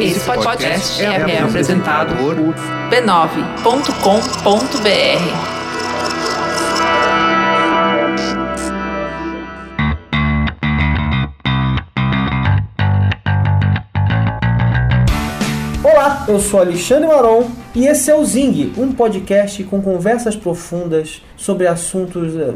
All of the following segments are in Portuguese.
Esse podcast é, é apresentado por b9.com.br. Olá, eu sou Alexandre Maron e esse é o Zing, um podcast com conversas profundas sobre assuntos. eh,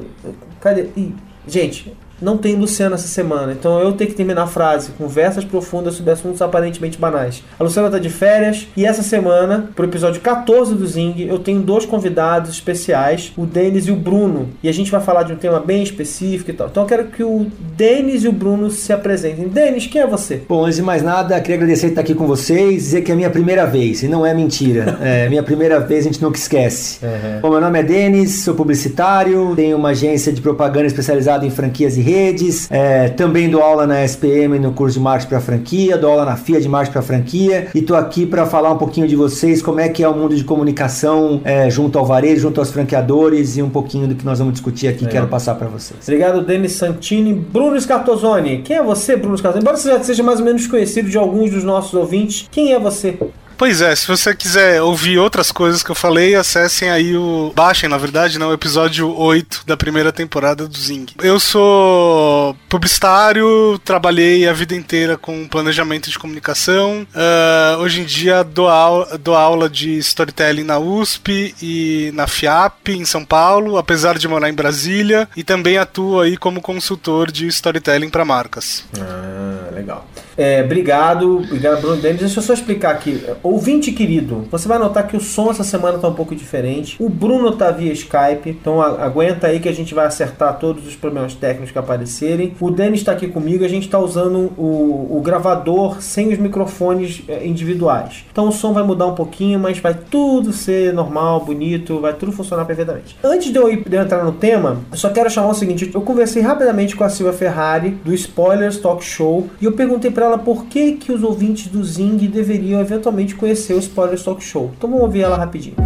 Cadê? Ih, gente, não tem Luciana essa semana, então eu tenho que terminar a frase: conversas profundas sobre assuntos aparentemente banais. A Luciana tá de férias e essa semana, pro episódio 14 do Zing, eu tenho dois convidados especiais, o Denis e o Bruno, e a gente vai falar de um tema bem específico e tal. Então eu quero que o Denis e o Bruno se apresentem. Denis, quem é você? Bom, antes de mais nada, queria agradecer estar aqui com vocês, dizer que é a minha primeira vez, e não é mentira. É minha primeira vez, a gente nunca esquece. Bom, meu nome é Denis, sou publicitário, tenho uma agência de propaganda especializada em franquias e redes, é, também dou aula na SPM no curso de marketing para franquia, dou aula na FIA de marketing para franquia, e tô aqui para falar um pouquinho de vocês, como é que é o mundo de comunicação é, junto ao varejo, junto aos franqueadores, e um pouquinho do que nós vamos discutir aqui, quero passar para vocês. Obrigado, Denis Santini. Bruno Scartozoni. Quem é você, Bruno Scartozoni? Embora você já seja mais ou menos conhecido de alguns dos nossos ouvintes, quem é você? Pois é, se você quiser ouvir outras coisas que eu falei, acessem aí o. Baixem, na verdade, não, o episódio 8 da primeira temporada do Zing. Eu sou publicitário, trabalhei a vida inteira com planejamento de comunicação. Ah, hoje em dia dou, au- dou aula de storytelling na USP e na FIAP, em São Paulo, apesar de morar em Brasília. E também atuo aí como consultor de storytelling para marcas. Ah, legal. É, obrigado, obrigado, Bruno Denis. Deixa eu só explicar aqui. Ouvinte querido, você vai notar que o som essa semana tá um pouco diferente. O Bruno tá via Skype, então aguenta aí que a gente vai acertar todos os problemas técnicos que aparecerem. O Denis tá aqui comigo, a gente tá usando o, o gravador sem os microfones é, individuais. Então o som vai mudar um pouquinho, mas vai tudo ser normal, bonito, vai tudo funcionar perfeitamente. Antes de eu, ir- de eu entrar no tema, eu só quero chamar o seguinte: eu conversei rapidamente com a Silvia Ferrari do Spoilers Talk Show e eu perguntei pra ela por que, que os ouvintes do Zing deveriam eventualmente conhecer o Spoilers Talk Show. Então vamos ouvir ela rapidinho.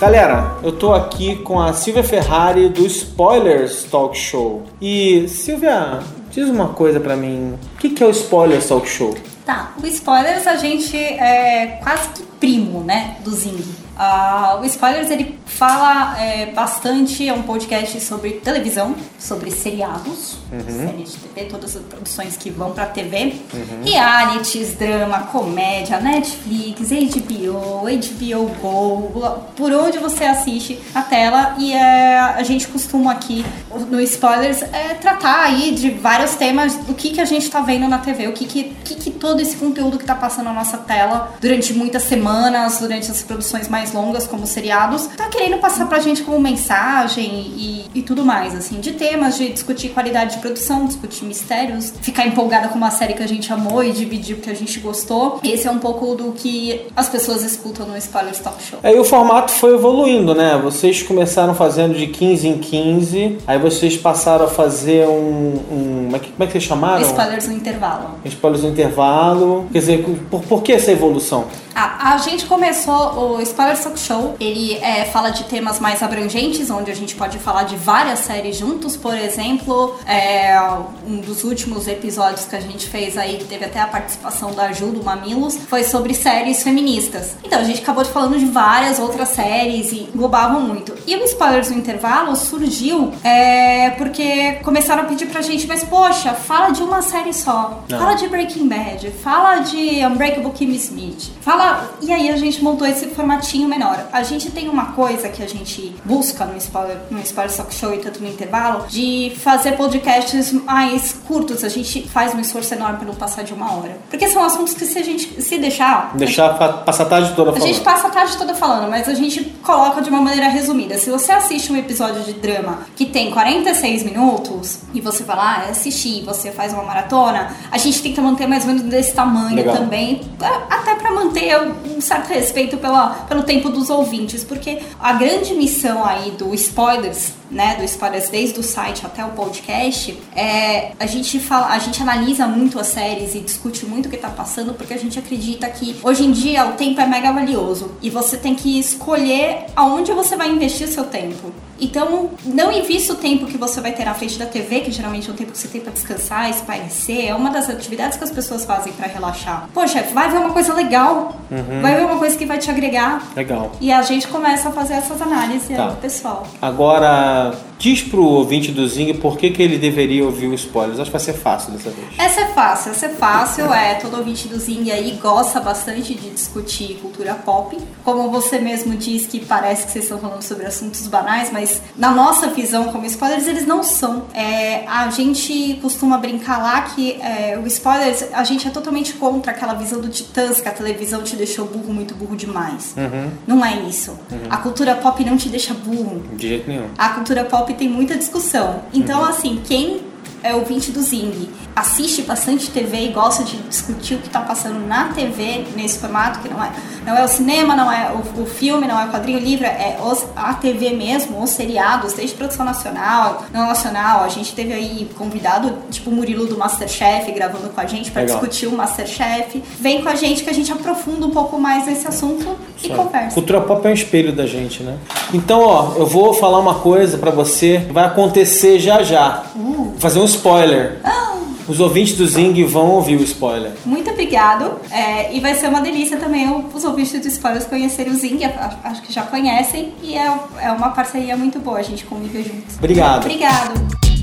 Galera, eu tô aqui com a Silvia Ferrari do Spoilers Talk Show. E Silvia, diz uma coisa pra mim. O que, que é o Spoilers Talk Show? Tá, o Spoilers a gente é quase que primo, né, do Zing. Ah, o Spoilers ele fala é, bastante, é um podcast sobre televisão, sobre seriados, séries de TV, todas as produções que vão pra TV, realities, drama, comédia, Netflix, HBO, HBO Go, por onde você assiste a tela. E é, a gente costuma aqui no Spoilers é, tratar aí de vários temas do que, que a gente tá vendo na TV, o que que, que que todo esse conteúdo que tá passando na nossa tela durante muitas semanas, durante as produções mais longas como seriados, tá querendo passar pra gente como mensagem e, e tudo mais, assim, de temas, de discutir qualidade de produção, discutir mistérios, ficar empolgada com uma série que a gente amou e dividir o que a gente gostou. Esse é um pouco do que as pessoas escutam no Spoilers Talk Show. Aí o formato foi evoluindo, né? Vocês começaram fazendo de 15 em 15, aí vocês passaram a fazer um. um como, é que, como é que vocês chamaram? Spoilers no intervalo. Spoilers no intervalo. Quer dizer, por, por que essa evolução? Ah, a gente começou o Spoiler Talk Show. Ele é, fala de temas mais abrangentes, onde a gente pode falar de várias séries juntos. Por exemplo, é, um dos últimos episódios que a gente fez aí, teve até a participação da Ju do Mamilos, foi sobre séries feministas. Então a gente acabou falando de várias outras séries e englobavam muito. E o Spoilers no Intervalo surgiu é, porque começaram a pedir pra gente, mas poxa, fala de uma série só. Fala de Breaking Bad, fala de Unbreakable Kimmy Smith, fala. E aí a gente montou esse formatinho menor. A gente tem uma coisa que a gente busca no Spoiler, no Spoiler Talk Show e tanto no intervalo, de fazer podcasts mais curtos. A gente faz um esforço enorme pra não passar de uma hora. Porque são assuntos que se a gente se deixar. Deixar pa- passar a tarde toda A falando. gente passa a tarde toda falando, mas a gente coloca de uma maneira resumida. Se você assiste um episódio de drama que tem 46 minutos e você vai lá assistir, você faz uma maratona, a gente tenta manter mais ou menos desse tamanho Legal. também, a- até pra manter um certo respeito pela, pelo tempo tempo dos ouvintes, porque a grande missão aí do Spoilers, né, do Spoilers desde o site até o podcast, é a gente fala, a gente analisa muito as séries e discute muito o que tá passando, porque a gente acredita que hoje em dia o tempo é mega valioso e você tem que escolher aonde você vai investir o seu tempo. Então, não invista o tempo que você vai ter na frente da TV, que geralmente é o tempo que você tem para descansar, espairecer. É uma das atividades que as pessoas fazem para relaxar. Poxa, vai ver uma coisa legal, uhum. vai ver uma coisa que vai te agregar. Legal. E a gente começa a fazer essas análises tá. aí, pessoal. Agora, diz pro ouvinte do Zing por que, que ele deveria ouvir o spoilers. Acho que vai ser fácil dessa vez. Essa é fácil, essa é fácil. É, todo ouvinte do Zing aí gosta bastante de discutir cultura pop. Como você mesmo diz que parece que vocês estão falando sobre assuntos banais, mas na nossa visão como spoilers, eles não são. É, a gente costuma brincar lá que é, o spoilers, a gente é totalmente contra aquela visão do Titãs, que a televisão te deixou burro, muito burro demais. Uhum. Não é isso. Uhum. A cultura pop não te deixa burro. De jeito nenhum. A cultura pop tem muita discussão. Então, uhum. assim, quem é ouvinte do Zing assiste bastante TV e gosta de discutir o que está passando na TV nesse formato, que não é, não é o cinema, não é o, o filme, não é o quadrinho livre, é os, a TV mesmo, os seriados, desde produção nacional, não nacional. A gente teve aí convidado, tipo o Murilo do Masterchef, gravando com a gente para discutir o Masterchef. Vem com a gente que a gente aprofunda um pouco mais nesse assunto e conversa. Cultura pop é um espelho da gente, né? Então, ó, eu vou falar uma coisa para você, vai acontecer já já. Uh. Vou fazer um spoiler. Ah. Os ouvintes do Zing vão ouvir o spoiler. Muito obrigado. É, e vai ser uma delícia também os ouvintes do Spoilers conhecerem o Zing. Acho que já conhecem. E é, é uma parceria muito boa. A gente convive juntos. Obrigado. Obrigado.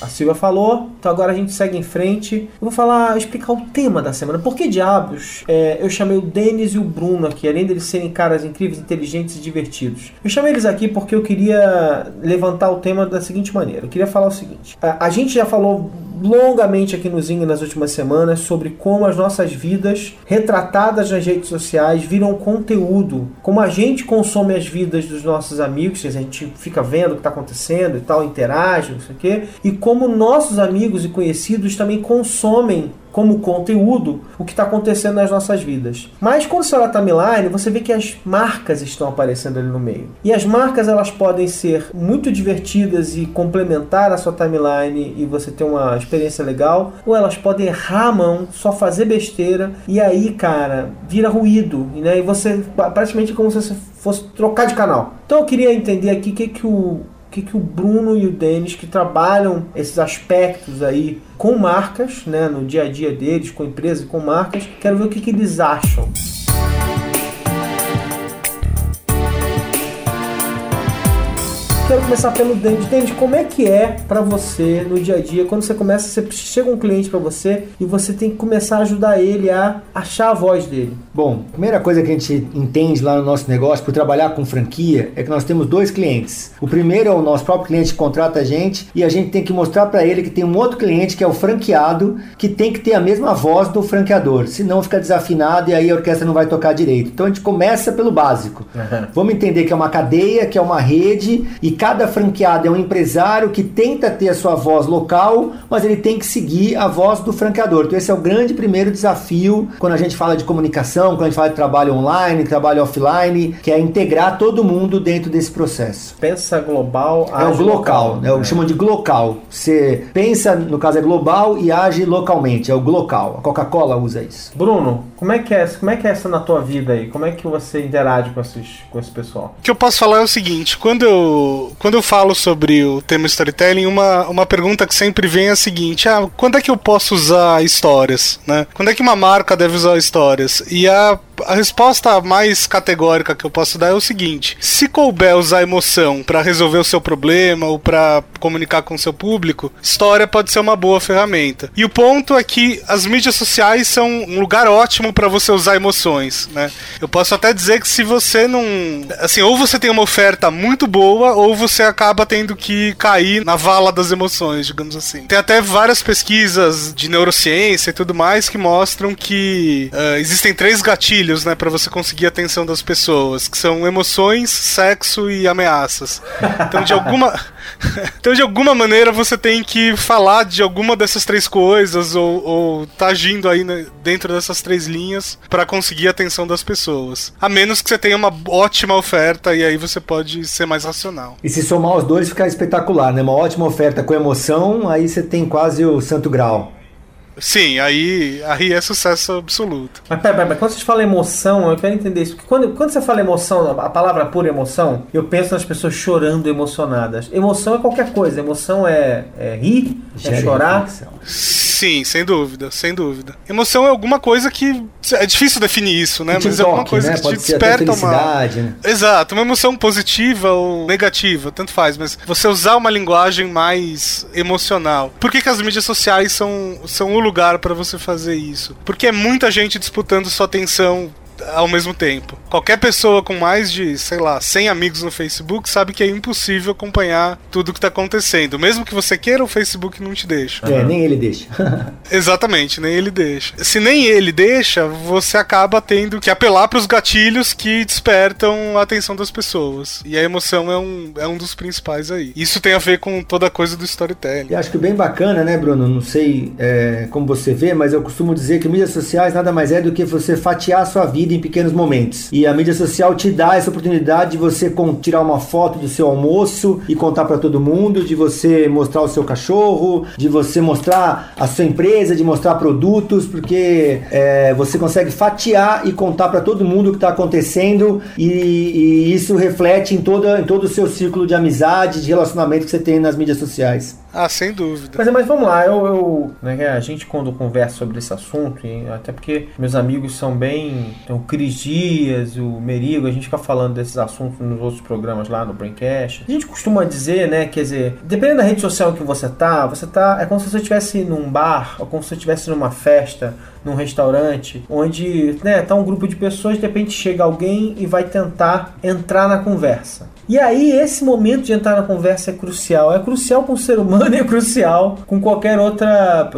A Silvia falou, então agora a gente segue em frente. Eu vou falar, explicar o tema da semana. Por que diabos é, eu chamei o Denis e o Bruno aqui, além deles serem caras incríveis, inteligentes e divertidos? Eu chamei eles aqui porque eu queria levantar o tema da seguinte maneira. Eu queria falar o seguinte: a, a gente já falou longamente aqui no Zinho nas últimas semanas sobre como as nossas vidas retratadas nas redes sociais viram conteúdo, como a gente consome as vidas dos nossos amigos, a gente fica vendo o que está acontecendo e tal, interage, não sei o quê, e como nossos amigos e conhecidos também consomem como conteúdo o que está acontecendo nas nossas vidas. Mas quando você olha a timeline, você vê que as marcas estão aparecendo ali no meio. E as marcas elas podem ser muito divertidas e complementar a sua timeline e você ter uma experiência legal, ou elas podem errar a mão, só fazer besteira e aí, cara, vira ruído, né? E você praticamente como se você fosse trocar de canal. Então eu queria entender aqui o que que o que, que o Bruno e o Denis, que trabalham esses aspectos aí com marcas, né, no dia a dia deles, com empresas e com marcas, quero ver o que, que eles acham. Quero começar pelo Denis. Denis, como é que é para você no dia a dia, quando você começa, você chega um cliente para você e você tem que começar a ajudar ele a achar a voz dele? Bom, a primeira coisa que a gente entende lá no nosso negócio, por trabalhar com franquia, é que nós temos dois clientes. O primeiro é o nosso próprio cliente que contrata a gente e a gente tem que mostrar para ele que tem um outro cliente que é o franqueado, que tem que ter a mesma voz do franqueador, senão fica desafinado e aí a orquestra não vai tocar direito. Então a gente começa pelo básico. Uhum. Vamos entender que é uma cadeia, que é uma rede e cada franqueado é um empresário que tenta ter a sua voz local, mas ele tem que seguir a voz do franqueador. Então esse é o grande primeiro desafio quando a gente fala de comunicação, quando a gente fala de trabalho online, trabalho offline, que é integrar todo mundo dentro desse processo. Pensa global, é o global, local, é o que chamam de glocal. Você pensa, no caso é global e age localmente, é o glocal. A Coca-Cola usa isso. Bruno, como é que é, como é que é essa na tua vida aí? Como é que você interage com esses com esse pessoal? O que eu posso falar é o seguinte, quando eu quando eu falo sobre o tema storytelling, uma, uma pergunta que sempre vem é a seguinte: ah, quando é que eu posso usar histórias? Né? Quando é que uma marca deve usar histórias? E a a resposta mais categórica que eu posso dar é o seguinte: se couber usar emoção para resolver o seu problema ou para comunicar com o seu público, história pode ser uma boa ferramenta. E o ponto é que as mídias sociais são um lugar ótimo para você usar emoções, né? Eu posso até dizer que se você não, assim, ou você tem uma oferta muito boa ou você acaba tendo que cair na vala das emoções, digamos assim. Tem até várias pesquisas de neurociência e tudo mais que mostram que uh, existem três gatilhos gatilhos, né, para você conseguir a atenção das pessoas, que são emoções, sexo e ameaças. Então, de alguma então, de alguma maneira, você tem que falar de alguma dessas três coisas ou, ou tá agindo aí né, dentro dessas três linhas para conseguir a atenção das pessoas. A menos que você tenha uma ótima oferta e aí você pode ser mais racional. E se somar os dois, fica espetacular, né? Uma ótima oferta com emoção, aí você tem quase o santo grau. Sim, aí, aí é sucesso absoluto. Mas pera, pera, pera, quando você fala emoção, eu quero entender isso. Porque quando, quando você fala emoção, a palavra pura emoção, eu penso nas pessoas chorando emocionadas. Emoção é qualquer coisa. Emoção é, é rir, é chorar. Sim, sem dúvida, sem dúvida. Emoção é alguma coisa que. É difícil definir isso, né? Mas é alguma toque, coisa né? que Pode te desperta uma. né? Exato, uma emoção positiva ou negativa, tanto faz, mas você usar uma linguagem mais emocional. Por que, que as mídias sociais são, são o lugar para você fazer isso? Porque é muita gente disputando sua atenção ao mesmo tempo. Qualquer pessoa com mais de, sei lá, 100 amigos no Facebook sabe que é impossível acompanhar tudo que tá acontecendo. Mesmo que você queira, o Facebook não te deixa. É, nem ele deixa. Exatamente, nem ele deixa. Se nem ele deixa, você acaba tendo que apelar para os gatilhos que despertam a atenção das pessoas. E a emoção é um, é um dos principais aí. Isso tem a ver com toda a coisa do storytelling. E acho que bem bacana, né, Bruno? Não sei é, como você vê, mas eu costumo dizer que mídias sociais nada mais é do que você fatiar a sua vida em pequenos momentos. E a mídia social te dá essa oportunidade de você tirar uma foto do seu almoço e contar para todo mundo, de você mostrar o seu cachorro, de você mostrar a sua empresa, de mostrar produtos, porque é, você consegue fatiar e contar para todo mundo o que está acontecendo e, e isso reflete em, toda, em todo o seu círculo de amizade, de relacionamento que você tem nas mídias sociais. Ah, sem dúvida. Mas, mas vamos lá, eu, eu né, a gente quando conversa sobre esse assunto, e até porque meus amigos são bem. Tem o Cris Dias, o Merigo, a gente fica falando desses assuntos nos outros programas lá no Braincast. A gente costuma dizer, né, quer dizer, dependendo da rede social que você tá, você tá. É como se você estivesse num bar, ou como se você estivesse numa festa, num restaurante, onde né, tá um grupo de pessoas, de repente chega alguém e vai tentar entrar na conversa. E aí, esse momento de entrar na conversa é crucial. É crucial com o ser humano e é crucial com qualquer outra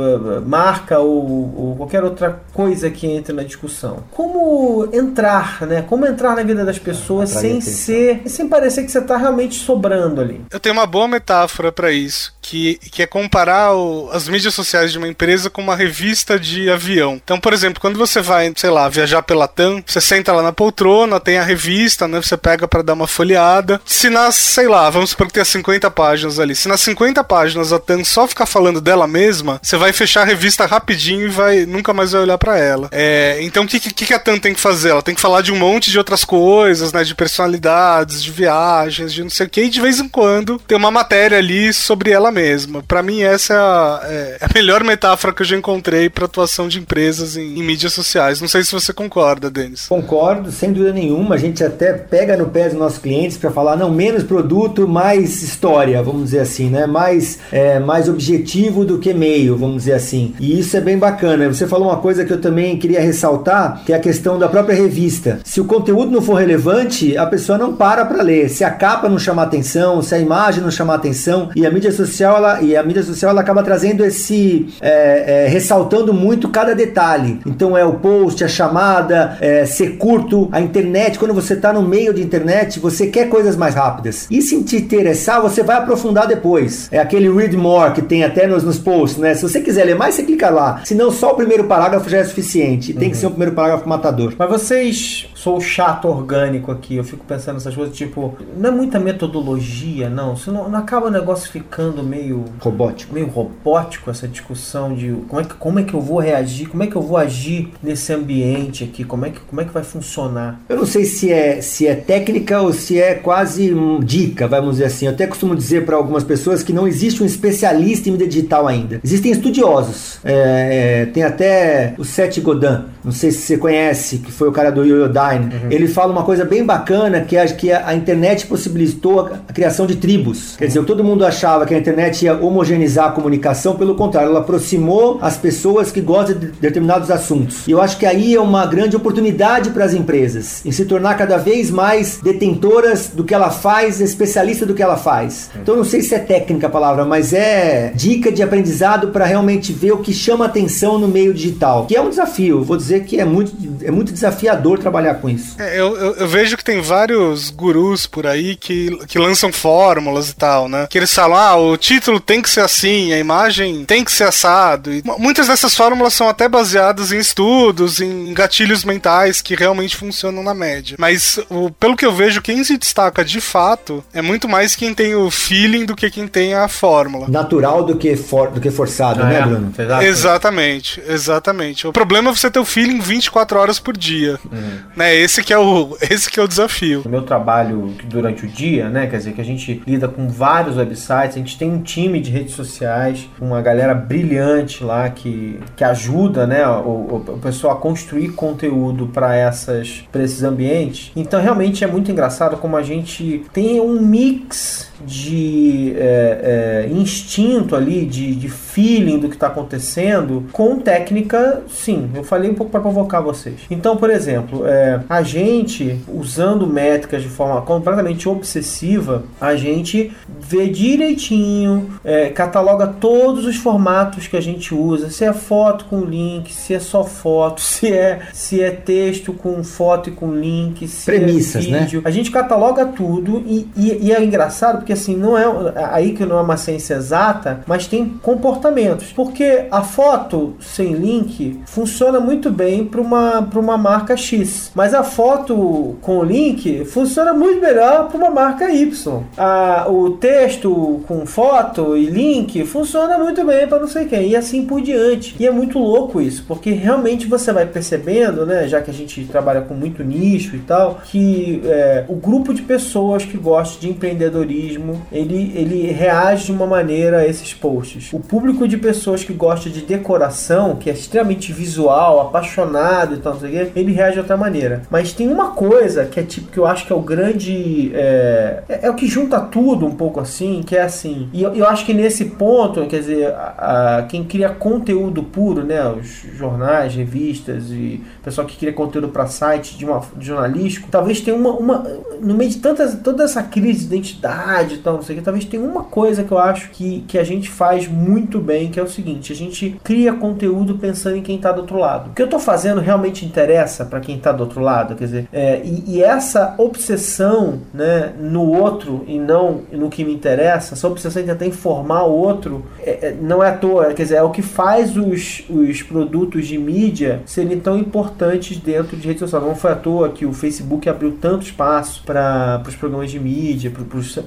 marca ou, ou qualquer outra coisa que entre na discussão. Como entrar, né? Como entrar na vida das pessoas Atrair sem atenção. ser. sem parecer que você tá realmente sobrando ali. Eu tenho uma boa metáfora para isso, que, que é comparar o- as mídias sociais de uma empresa com uma revista de avião. Então, por exemplo, quando você vai, sei lá, viajar pela TAM, você senta lá na poltrona, tem a revista, né? Você pega para dar uma folheada. Se nas, sei lá, vamos supor que tenha 50 páginas ali. Se nas 50 páginas a TAM só ficar falando dela mesma, você vai fechar a revista rapidinho e vai nunca mais vai olhar para ela. É, então, o que, que, que a TAM tem que fazer? Ela tem que falar de um monte de outras coisas, né? De personalidades, de viagens, de não sei o que, e de vez em quando tem uma matéria ali sobre ela mesma. Pra mim, essa é a, é a melhor metáfora que eu já encontrei pra atuação de empresas em, em mídias sociais. Não sei se você concorda, Denis. Concordo, sem dúvida nenhuma. A gente até pega no pé dos nossos clientes para falar, não, menos produto, mais história, vamos dizer assim, né? Mais, é, mais objetivo do que meio, vamos dizer assim. E isso é bem bacana. Você falou uma coisa que eu também queria ressaltar, que é a questão da própria revista. Se o conteúdo não for relevante, a pessoa não para para ler. Se a capa não chamar atenção, se a imagem não chamar atenção, e a mídia social, ela, e a mídia social ela acaba trazendo esse, é, é, ressaltando muito cada detalhe. Então é o post, a chamada, é, ser curto, a internet. Quando você está no meio de internet, você quer coisas mais rápidas. E se te interessar, você vai aprofundar depois. É aquele read more que tem até nos, nos posts, né? Se você quiser ler mais, você clica lá. Senão só o primeiro parágrafo já é suficiente. Tem que ser o primeiro parágrafo matador. Mas vocês. Sou chato orgânico aqui, eu fico pensando nessas coisas, tipo, não é muita metodologia, não. Se não, acaba o negócio ficando meio. Robótico. meio robótico essa discussão de como é, que, como é que eu vou reagir, como é que eu vou agir nesse ambiente aqui, como é que, como é que vai funcionar. Eu não sei se é, se é técnica ou se é quase dica, vamos dizer assim. Eu até costumo dizer para algumas pessoas que não existe um especialista em mídia digital ainda. Existem estudiosos. É, é, tem até o Seth Godin, não sei se você conhece, que foi o cara do Yoyodyne. Ele fala uma coisa bem bacana, que é que a, a internet possibilitou a, a criação de tribos. Quer dizer, todo mundo achava que a internet ia homogeneizar a comunicação, pelo contrário, ela aproximou as pessoas que gostam de determinados assuntos. E eu acho que aí é uma grande oportunidade para as empresas em se tornar cada vez mais detentoras do que ela faz, especialista do que ela faz. Então não sei se é técnica a palavra, mas é dica de aprendizado para realmente ver o que chama atenção no meio digital, que é um desafio. Vou dizer que é muito, é muito desafiador trabalhar com isso. É, eu, eu, eu, vejo que tem vários gurus por aí que, que lançam fórmulas e tal, né? Que eles falam, ah, o título tem que ser assim, a imagem tem que ser assado. E muitas dessas fórmulas são até baseadas em estudos, em gatilhos mentais que realmente funcionam na média. Mas o, pelo que eu vejo, quem se destaca de fato é muito mais quem tem o feeling do que quem tem a fórmula. Natural do que, for, do que forçado, ah, né, é. Bruno? Exatamente, exatamente. O problema é você ter o feeling 24 horas por dia. Uhum. Né? Esse que é o esse que é o desafio. No meu trabalho durante o dia, né, quer dizer que a gente lida com vários websites, a gente tem um time de redes sociais, uma galera brilhante lá que, que ajuda, né, o, o pessoal a construir conteúdo para essas para esses ambientes. Então realmente é muito engraçado como a gente tem um mix de é, é, instinto ali, de, de feeling do que está acontecendo, com técnica, sim. Eu falei um pouco para provocar vocês. Então, por exemplo, é, a gente, usando métricas de forma completamente obsessiva, a gente vê direitinho, é, cataloga todos os formatos que a gente usa, se é foto com link, se é só foto, se é, se é texto com foto e com link, se é Premissas, é vídeo. Né? A gente cataloga tudo e, e, e é engraçado porque assim, não é aí que não é uma ciência exata, mas tem comportamentos. Porque a foto sem link funciona muito bem para uma, uma marca X, mas a foto com link funciona muito melhor para uma marca Y. A, o texto com foto e link funciona muito bem para não sei quem, e assim por diante. E é muito louco isso, porque realmente você vai percebendo, né, já que a gente trabalha com muito nicho e tal, que é, o grupo de pessoas que gosta de empreendedorismo ele, ele reage de uma maneira a esses posts. O público de pessoas que gosta de decoração, que é extremamente visual, apaixonado e tal, não sei o ele reage de outra maneira. Mas tem uma coisa que é tipo que eu acho que é o grande. É, é, é o que junta tudo um pouco assim, que é assim. E eu, eu acho que nesse ponto, quer dizer, a, a, quem cria conteúdo puro, né? Os jornais, revistas e pessoal que cria conteúdo para site de, uma, de jornalístico, talvez tenha uma, uma. No meio de tantas, toda essa crise de identidade e tal, não sei o que, talvez tenha uma coisa que eu acho que, que a gente faz muito bem, que é o seguinte: a gente cria conteúdo pensando em quem está do outro lado. O que eu estou fazendo realmente interessa para quem está do outro lado, quer dizer, é, e, e, essa obsessão né, no outro e não no que me interessa, essa obsessão em tentar informar o outro, é, é, não é à toa, quer dizer, é o que faz os, os produtos de mídia serem tão importantes dentro de rede social. Não foi à toa que o Facebook abriu tanto espaço para os programas de mídia, para os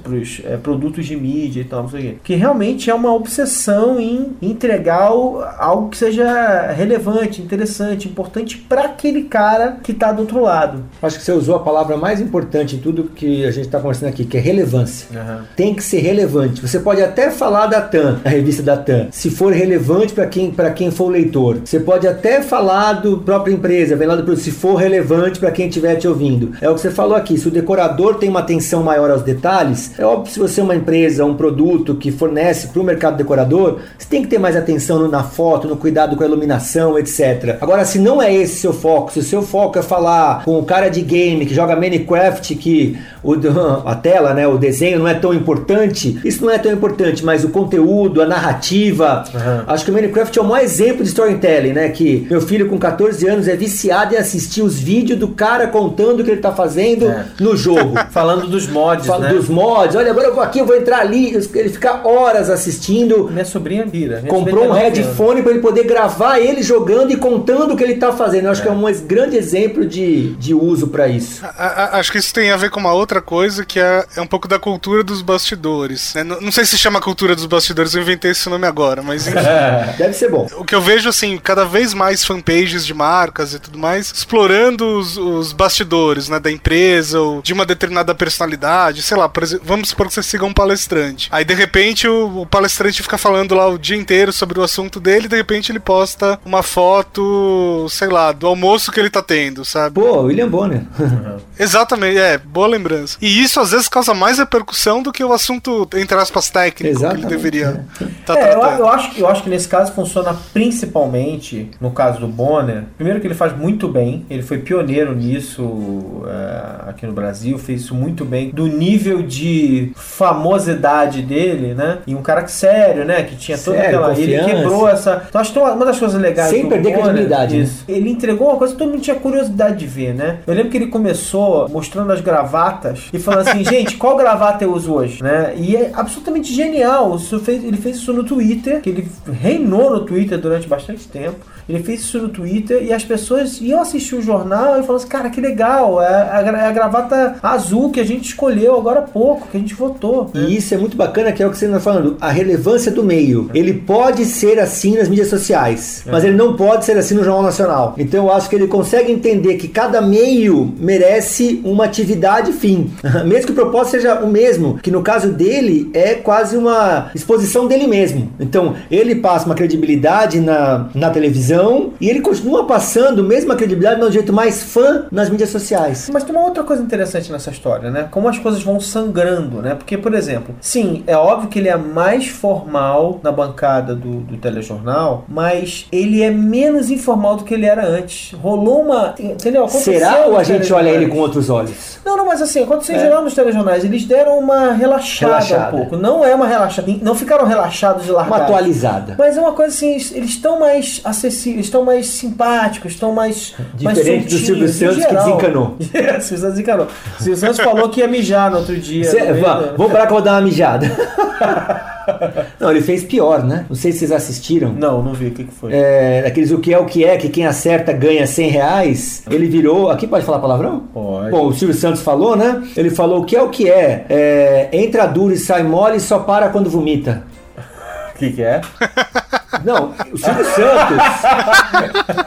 é, produtos de mídia e tal, não sei o quê. Que realmente é uma obsessão em entregar algo que seja relevante, interessante, importante para aquele cara que está do outro lado. Acho que você usou a palavra mais importante em tudo que a gente está conversando aqui, que é relevância. Uhum. Tem que ser relevante. Você pode até falar da TAM, a revista da TAM, se for relevante para quem, quem for leitor. Você pode até falar do própria empresa, vem lá do produto, se for relevante para quem estiver te ouvindo. É o que você falou aqui. Se o decorador tem uma atenção maior aos detalhes, é óbvio se você é uma empresa, um produto que fornece para o mercado decorador, você tem que ter mais atenção na foto, no cuidado com a iluminação, etc. Agora, se não é esse seu foco, se o seu foco é falar com o cara de game que joga Minecraft, que o, a tela, né, o desenho não é tão importante, isso não é tão importante, mas o conteúdo, a narrativa. Uhum. Acho que o Minecraft é o maior exemplo de storytelling, né? Que meu filho com 14 anos é viciado em assistir os vídeos do cara contando o que ele tá fazendo é. no jogo. Falando dos mods, Falando né? dos mods. Olha, agora eu vou aqui, eu vou entrar ali. Ele fica horas assistindo. Minha sobrinha vira. Comprou um headphone para ele poder gravar ele jogando e contando o que ele tá fazendo. Eu acho é. que é um grande exemplo de, de uso para isso. A, a, acho que isso tem a ver com uma outra coisa que é, é um pouco da cultura dos bastidores. Né? Não, não, sei se chama cultura dos bastidores, eu inventei esse nome agora, mas enfim. Deve ser bom. O que eu vejo, assim, cada vez mais fanpages de marcas e tudo mais, explorando os, os bastidores, né, da empresa ou de uma determinada personalidade, sei lá, por exemplo, vamos supor que você siga um palestrante. Aí de repente o, o, palestrante fica falando lá o dia inteiro sobre o assunto dele, e de repente ele posta uma foto, sei lá, do almoço que ele tá tendo, sabe? Pô, William Bonner. Exatamente, é, boa lembrança. E isso às vezes causa mais repercussão do que o assunto, entre aspas, técnico Exatamente. que ele deveria estar tá é, eu, eu, acho, eu acho que nesse caso funciona principalmente, no caso do Bonner, primeiro que ele faz muito bem, ele foi pioneiro nisso uh, aqui no Brasil, fez isso muito bem, do nível de famosidade dele, né? E um cara que sério, né? Que tinha toda sério, aquela. Confiança. Ele quebrou essa. Então acho que uma das coisas legais. Sem perder Bonner, credibilidade. Né? Isso. Né? Ele entregou uma coisa que todo mundo tinha curiosidade de ver, né? Eu lembro que ele começou mostrando as gravatas e falando assim, gente, qual gravata eu uso hoje? Né? E é absolutamente genial. Isso fez, ele fez isso no Twitter, que ele reinou no Twitter durante bastante tempo. Ele fez isso no Twitter e as pessoas iam assistir o jornal e falavam assim, cara, que legal, é a, é a gravata azul que a gente escolheu agora há pouco, que a gente votou. Né? E isso é muito bacana, que é o que você está falando, a relevância do meio. Ele pode ser assim nas mídias sociais, é. mas ele não pode ser assim no Jornal Nacional. Então eu acho que ele consegue entender que cada meio merece uma atividade fim. mesmo que o propósito seja o mesmo, que no caso dele é quase uma exposição dele mesmo. Então ele passa uma credibilidade na, na televisão e ele continua passando mesmo a credibilidade de um jeito mais fã nas mídias sociais. Mas tem uma outra coisa interessante nessa história, né? Como as coisas vão sangrando, né? Porque, por exemplo, sim, é óbvio que ele é mais formal na bancada do, do telejornal, mas ele é menos informal do que ele era antes. Rolou uma. Entendeu? Aconteceu Será ou a gente olha ele com outros olhos? Não, não, mas assim, aconteceu em é. geral nos telejornais. Eles deram uma relaxada, relaxada, um pouco. Não é uma relaxada. Não ficaram relaxados de largada. Uma atualizada. Mas é uma coisa assim, eles estão mais acessíveis estão mais simpáticos, estão mais. Diferente mais do Silvio Santos que desencanou. é, o Silvio Santos desencanou. Silvio Santos falou que ia mijar no outro dia. Cê, vamos parar que eu vou dar uma mijada. Não, ele fez pior, né? Não sei se vocês assistiram. Não, não vi. O que, que foi? É, aqueles o que é o que é, que quem acerta ganha 100 reais. Ele virou. Aqui pode falar palavrão? Pode. Bom, o Silvio Santos falou, né? Ele falou o que é o que é. é entra duro e sai mole e só para quando vomita. O que, que é? Não, o Silvio Santos,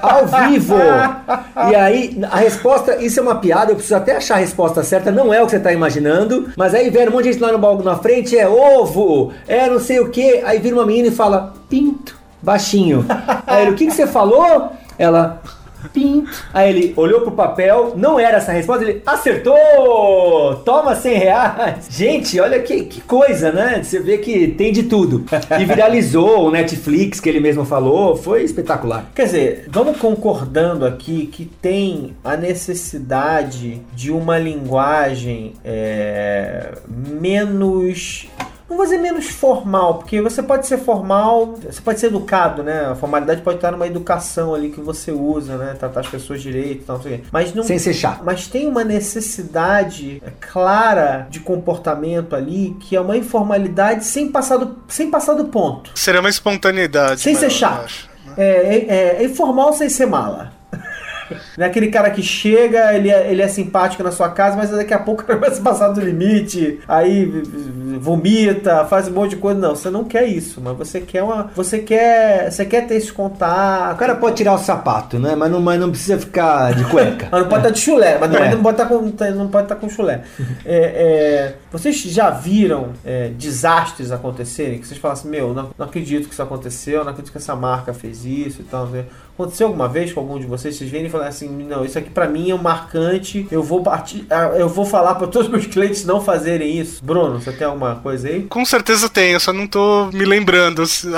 ao vivo. E aí, a resposta, isso é uma piada, eu preciso até achar a resposta certa, não é o que você está imaginando, mas aí vem um monte de gente lá no balcão na frente, é ovo, é não sei o que, aí vira uma menina e fala, pinto, baixinho. Aí ele, o que, que você falou? Ela, Pim. Aí ele olhou pro papel, não era essa a resposta, ele acertou! Toma 100 reais! Gente, olha que, que coisa, né? Você vê que tem de tudo. E viralizou o Netflix, que ele mesmo falou, foi espetacular. Quer dizer, vamos concordando aqui que tem a necessidade de uma linguagem é, menos não vou dizer menos formal, porque você pode ser formal, você pode ser educado, né? A formalidade pode estar numa educação ali que você usa, né? Tratar as pessoas direito e tal, não sei Mas não, Sem ser chato. Mas tem uma necessidade clara de comportamento ali que é uma informalidade sem passar do, sem passar do ponto. Seria uma espontaneidade. Sem ser chato. Acho, né? é, é, é informal sem ser mala. Não é aquele cara que chega, ele é, ele é simpático na sua casa, mas daqui a pouco vai se passar do limite, aí vomita, faz um monte de coisa. Não, você não quer isso, mas você quer uma. Você quer. Você quer ter esse contato. O cara pode tirar o sapato, né? Mas não, mas não precisa ficar de cueca. mas não pode estar de chulé, mas é. não pode estar com, não pode estar com chulé. É, é, vocês já viram é, desastres acontecerem? Que vocês falam assim, meu, não, não acredito que isso aconteceu, não acredito que essa marca fez isso e tal. Né? Aconteceu alguma vez com algum de vocês? Vocês virem e falam assim: não, isso aqui para mim é um marcante, eu vou partir, eu vou falar para todos os meus clientes não fazerem isso. Bruno, você tem alguma coisa aí? Com certeza tem, eu só não tô me lembrando assim.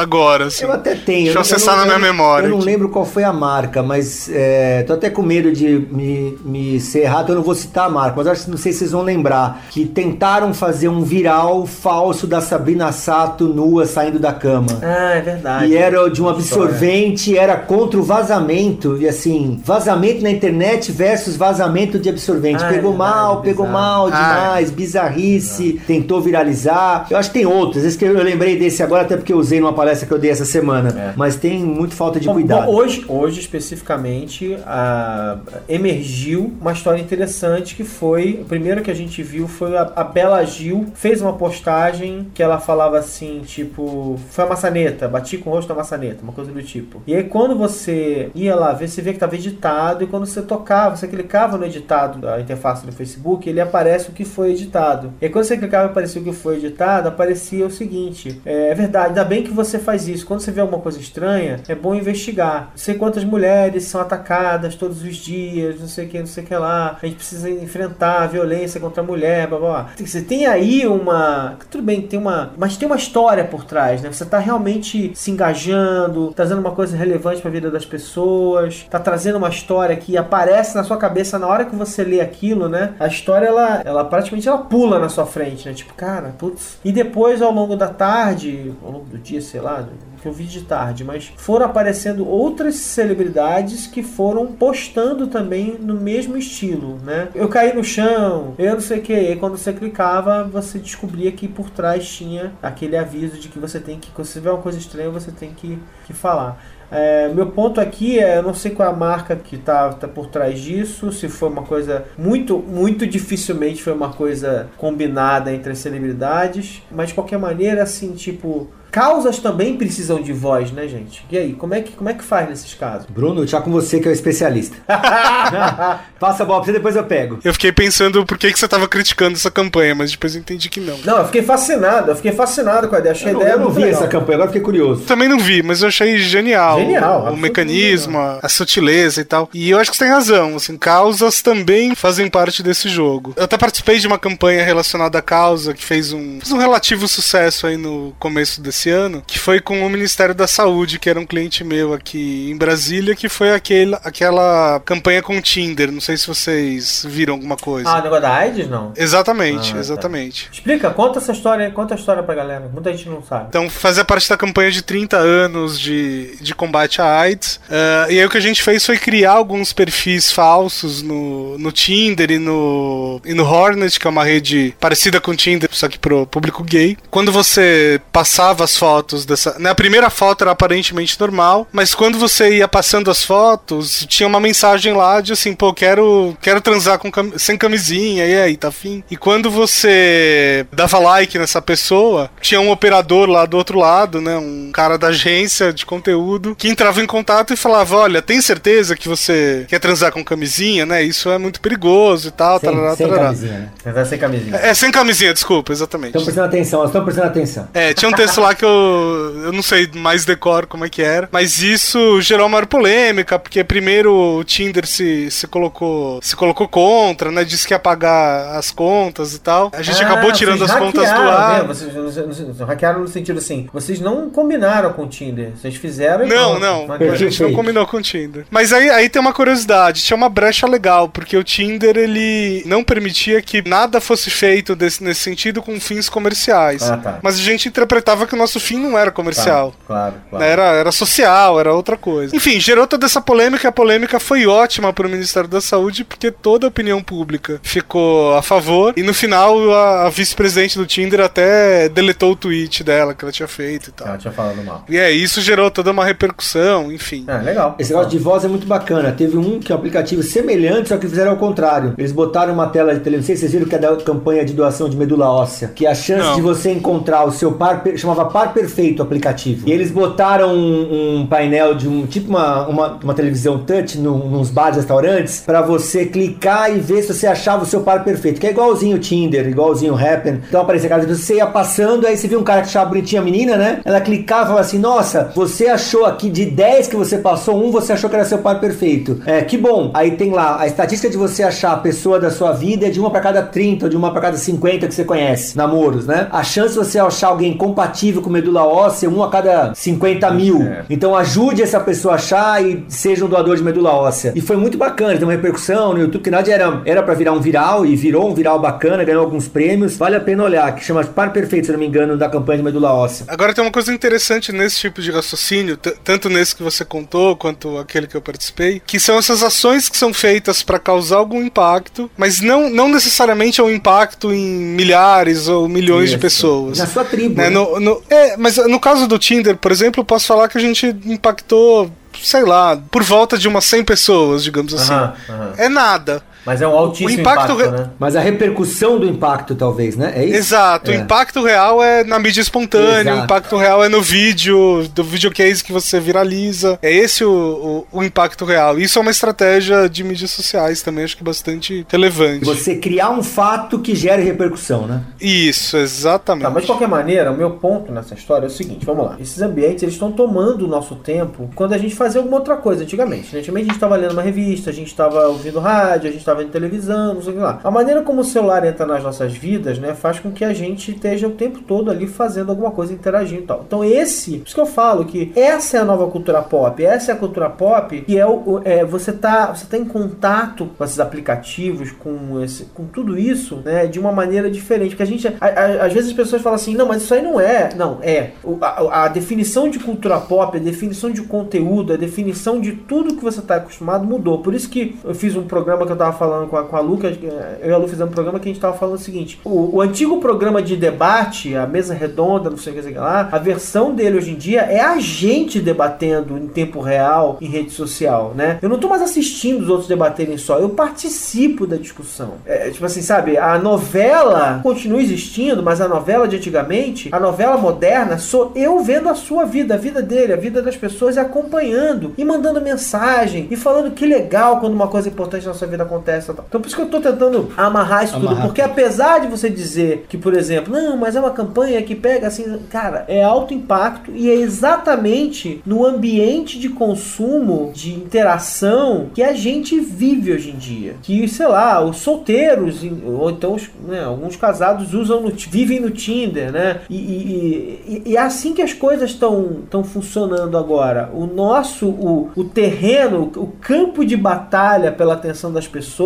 Eu até tenho. Deixa eu acessar não, na minha memória. Eu não lembro qual foi a marca, mas é, tô até com medo de me, me ser errado, eu não vou citar a marca, mas acho que não sei se vocês vão lembrar que tentaram fazer um viral falso da Sabrina Sato nua saindo da cama. Ah, é verdade. E era de um absorvente, era contra o vazamento, e assim, vazamento na internet versus vazamento de absorvente. Ah, pegou é mal, pegou mal ah, demais, ah, bizarrice, é. tentou viralizar. Eu acho que tem outros, esse que eu lembrei desse agora, até porque eu usei numa palestra que eu dei essa semana. É. Mas tem muito falta de bom, cuidado. Bom, hoje, hoje, especificamente, a, emergiu uma história interessante que foi. O primeiro que a gente viu foi a, a Bela Gil fez uma postagem que ela falava assim, tipo, foi a maçaneta, bati com o rosto da maçaneta, uma coisa do tipo. E aí quando você ia lá ver, você vê que estava editado e quando você tocava, você clicava no editado da interface do Facebook, ele aparece o que foi editado. E quando você clicava e aparecia o que foi editado, aparecia o seguinte: é, é, verdade, ainda bem que você faz isso. Quando você vê alguma coisa estranha, é bom investigar. Sei quantas mulheres são atacadas todos os dias, não sei o que, não sei o que lá. A gente precisa enfrentar a violência contra a mulher, blá blá. Você tem aí uma. Tudo bem, tem uma. Mas tem uma história por trás, né? Você está realmente se engajando, trazendo uma coisa relevante para a vida das pessoas, está trazendo uma história que aparece na sua cabeça na hora que você lê aquilo, né? A história ela, ela praticamente ela pula na sua frente, né? Tipo, cara, putz. E depois ao longo da tarde, ao longo do dia, sei lá, que eu vi de tarde, mas foram aparecendo outras celebridades que foram postando também no mesmo estilo, né? Eu caí no chão, eu não sei o que, e quando você clicava, você descobria que por trás tinha aquele aviso de que você tem que, você vê uma coisa estranha, você tem que, que falar. É, meu ponto aqui é, eu não sei qual é a marca que está tá por trás disso, se foi uma coisa muito, muito dificilmente foi uma coisa combinada entre as celebridades, mas de qualquer maneira, assim, tipo, Causas também precisam de voz, né, gente? E aí, como é que, como é que faz nesses casos? Bruno, já com você que é o especialista. Passa a bola pra você, depois eu pego. Eu fiquei pensando por que, que você tava criticando essa campanha, mas depois eu entendi que não. Não, eu fiquei fascinado, eu fiquei fascinado com a ideia. Achei eu a ideia não, eu não vi legal. essa campanha, agora fiquei curioso. Também não vi, mas eu achei genial. Genial, O, o mecanismo, a, a sutileza e tal. E eu acho que você tem razão, assim, causas também fazem parte desse jogo. Eu até participei de uma campanha relacionada à causa que fez um, fez um relativo sucesso aí no começo desse ano, que foi com o Ministério da Saúde, que era um cliente meu aqui em Brasília, que foi aquele, aquela campanha com o Tinder. Não sei se vocês viram alguma coisa. Ah, o negócio da AIDS, não? Exatamente, Ah, tá. exatamente. Explica, conta essa história, conta a história pra galera. Muita gente não sabe. Então, fazia parte da campanha de 30 anos de, de combate à AIDS. Ah, e aí o que a gente fez foi criar alguns perfis falsos no, no Tinder e no, e no Hornet, que é uma rede parecida com o Tinder, só que pro público gay. Quando você passava as fotos dessa. Na primeira foto era aparentemente normal, mas quando você ia passando as fotos, tinha uma mensagem lá de assim, pô, quero, quero transar com cam- sem camisinha, e aí, tá afim? E quando você dava like nessa pessoa, tinha um operador lá do outro lado, né? Um cara da agência de conteúdo que entrava em contato e falava: Olha, tem certeza que você quer transar com camisinha, né? Isso é muito perigoso e tal. Sem, tarará, sem tarará. camisinha, né? Tentar sem camisinha. É, sem camisinha, desculpa, exatamente. Estão prestando atenção, estão prestando atenção. É, tinha um texto lá que eu, eu não sei mais decor como é que era, mas isso gerou uma maior polêmica, porque primeiro o Tinder se, se colocou se colocou contra, né, disse que ia pagar as contas e tal. A gente Ah, acabou tirando as contas do ar. né? Vocês, vocês- hackearam no sentido assim, vocês não combinaram com o Tinder, vocês fizeram e Não, pronto. não, a gente não combinou com o Tinder. Mas aí, aí tem uma curiosidade, tinha uma brecha legal, porque o Tinder ele não permitia que nada fosse feito desse- nesse sentido com fins comerciais. Ah, tá. Mas a gente interpretava que o nosso fim não era comercial. Claro, claro. Né, Era, era social, era outra coisa. Enfim, gerou toda essa polêmica. A polêmica foi ótima para o Ministério da Saúde, porque toda a opinião pública ficou a favor. E no final, a, a vice-presidente do Tinder até deletou o tweet dela que ela tinha feito e tal. Ela tinha falado mal. E é, isso gerou toda uma repercussão, enfim. Ah, legal. Esse negócio de voz é muito bacana. Teve um que é um aplicativo semelhante, só que fizeram ao contrário. Eles botaram uma tela de televisão. Não sei se vocês viram que é da campanha de doação de medula óssea. Que a chance Não. de você encontrar o seu par. chamava Par Perfeito o aplicativo. E eles botaram um, um painel de um. Tipo uma, uma, uma televisão touch num, nos bares restaurantes. Pra você clicar e ver se você achava o seu par perfeito. Que é igualzinho o Tinder, igualzinho o Happen. Então aparecia cara, você ia passando, aí você viu um cara que achava bonitinha a menina, né? Ela clicava e falava assim: Nossa, você achou aqui de 10 que você passou, um você achou que era seu par perfeito. É, que bom. Aí tem lá a estatística de você achar a pessoa da sua vida é de uma pra cada 30 ou de uma pra cada 50 que você conhece, namoros, né? A chance de você achar alguém compatível com medula óssea é um a cada 50 mil. É. Então ajude essa pessoa a achar e seja um doador de medula óssea. E foi muito bacana, deu uma repercussão no YouTube, que na verdade era, era pra virar um viral e virou um viral bacana, ganhou alguns prêmios. Vale a pena olhar, que chama Par Perfeito, se não me engano, da campanha de medula óssea. Agora tem uma coisa interessante nesse tipo de raciocínio, tanto nesse que você contou quanto aquele que eu participei, que são essas ações que são feitas para causar algum impacto, mas não, não necessariamente é um impacto em milhares ou milhões de Isso. pessoas. Na sua tribo. Né? no- no- é, mas no caso do Tinder, por exemplo, eu posso falar que a gente impactou, sei lá, por volta de umas 100 pessoas, digamos assim. Aham, aham. É nada. Mas é um altíssimo O impacto impacto, re- né? Mas a repercussão do impacto, talvez, né? É isso? Exato, É. o impacto real é na mídia espontânea, Exato. o impacto real é no vídeo, do videocase que você viraliza. É esse o, o, o impacto real. Isso é uma estratégia de mídias sociais também, acho que bastante relevante. Você criar um fato que gere repercussão, né? Isso, exatamente. Tá, mas de qualquer maneira, o meu ponto nessa história é o seguinte, vamos lá. Esses ambientes, eles estão tomando o nosso tempo quando a gente fazia alguma outra coisa antigamente. Antigamente a gente estava lendo uma revista, a gente estava ouvindo rádio, a gente estava vendo televisão, não sei o que lá. A maneira como o celular entra nas nossas vidas, né, faz com que a gente esteja o tempo todo ali fazendo alguma coisa, interagindo e tal. Então esse, por isso que eu falo que essa é a nova cultura pop, essa é a cultura pop que é, o, é você tá, você tá em contato com esses aplicativos, com esse, com tudo isso, né, de uma maneira diferente. Porque a gente, a- a- às vezes as pessoas falam assim, não, mas isso aí não é. Não, é. A, a definição de cultura pop, a definição de conteúdo, a definição de tudo que você está acostumado mudou. Por isso que eu fiz um programa que eu tava falando com a, com a Lu, que eu e a Lu fizemos um programa que a gente tava falando o seguinte: o, o antigo programa de debate, a mesa redonda, não sei o que, sei lá, a versão dele hoje em dia é a gente debatendo em tempo real em rede social, né? Eu não tô mais assistindo os outros debaterem só, eu participo da discussão. É, tipo assim, sabe? A novela continua existindo, mas a novela de antigamente, a novela moderna, sou eu vendo a sua vida, a vida dele, a vida das pessoas e acompanhando e mandando mensagem e falando que legal quando uma coisa importante na sua vida acontece. Tal, tal. Então por isso que eu tô tentando amarrar isso tudo, Amarrar porque apesar de você dizer que, por exemplo, não, mas é uma campanha que pega assim, cara, é alto impacto e é exatamente no ambiente de consumo, de interação que a gente vive hoje em dia. Que, sei lá, os solteiros, ou então né, alguns casados usam no, vivem no Tinder, né? E, e- e- e é assim que as coisas estão funcionando agora. O nosso, o, o terreno, o campo de batalha pela atenção das pessoas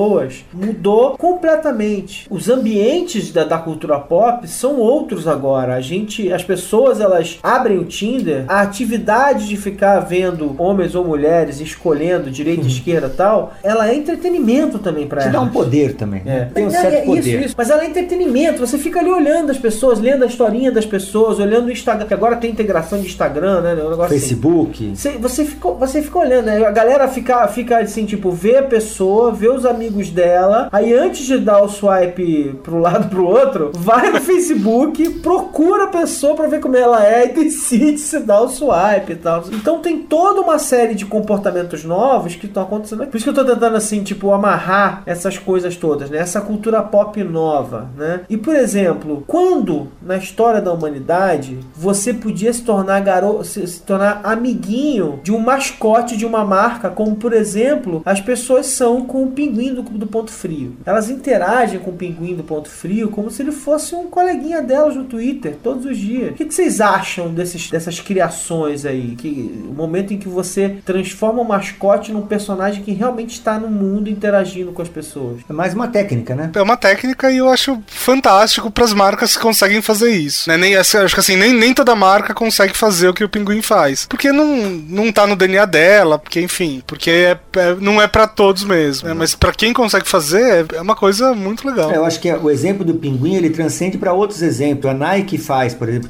mudou completamente. Os ambientes da, da cultura pop são outros agora. A gente, as pessoas, elas abrem o Tinder, a atividade de ficar vendo homens ou mulheres escolhendo direita, esquerda, e tal, ela é entretenimento também para Te elas. dá um poder também. É. Tem um É, certo é poder. Isso, isso. Mas ela é entretenimento. Você fica ali olhando as pessoas, lendo a historinha das pessoas, olhando o Instagram. Que agora tem integração de Instagram, né? Um negócio assim. Facebook. Você, você, fica, você fica olhando, né? A galera fica, fica assim, tipo, vê a pessoa, vê os amigos dela, aí antes de dar o swipe pro lado pro outro, vai no Facebook, procura a pessoa pra ver como ela é e decide se dá o swipe e tal. Então tem toda uma série de comportamentos novos que estão acontecendo. Por isso que eu tô tentando, assim, tipo, amarrar essas coisas todas, né? Essa cultura pop nova, né? E, por exemplo, quando na história da humanidade você podia se tornar garoto, se, se tornar amiguinho de um mascote de uma marca, como por exemplo, as pessoas são com o pinguim do, do ponto frio. Elas interagem com o pinguim do ponto frio como se ele fosse um coleguinha delas no Twitter todos os dias. O que, que vocês acham desses, dessas criações aí? Que o momento em que você transforma o mascote num personagem que realmente está no mundo interagindo com as pessoas. É mais uma técnica, né? É uma técnica e eu acho fantástico pras marcas que conseguem fazer isso. Né? Nem, acho que assim, nem, nem toda marca consegue fazer o que o Pinguim faz. Porque não, não tá no DNA dela, porque, enfim, porque é, é- não é pra todos mesmo. né? Mas pra quem consegue fazer, é, é uma coisa muito legal. É, eu acho que o exemplo do pinguim ele transcende para outros exemplos. A Nike faz, por exemplo,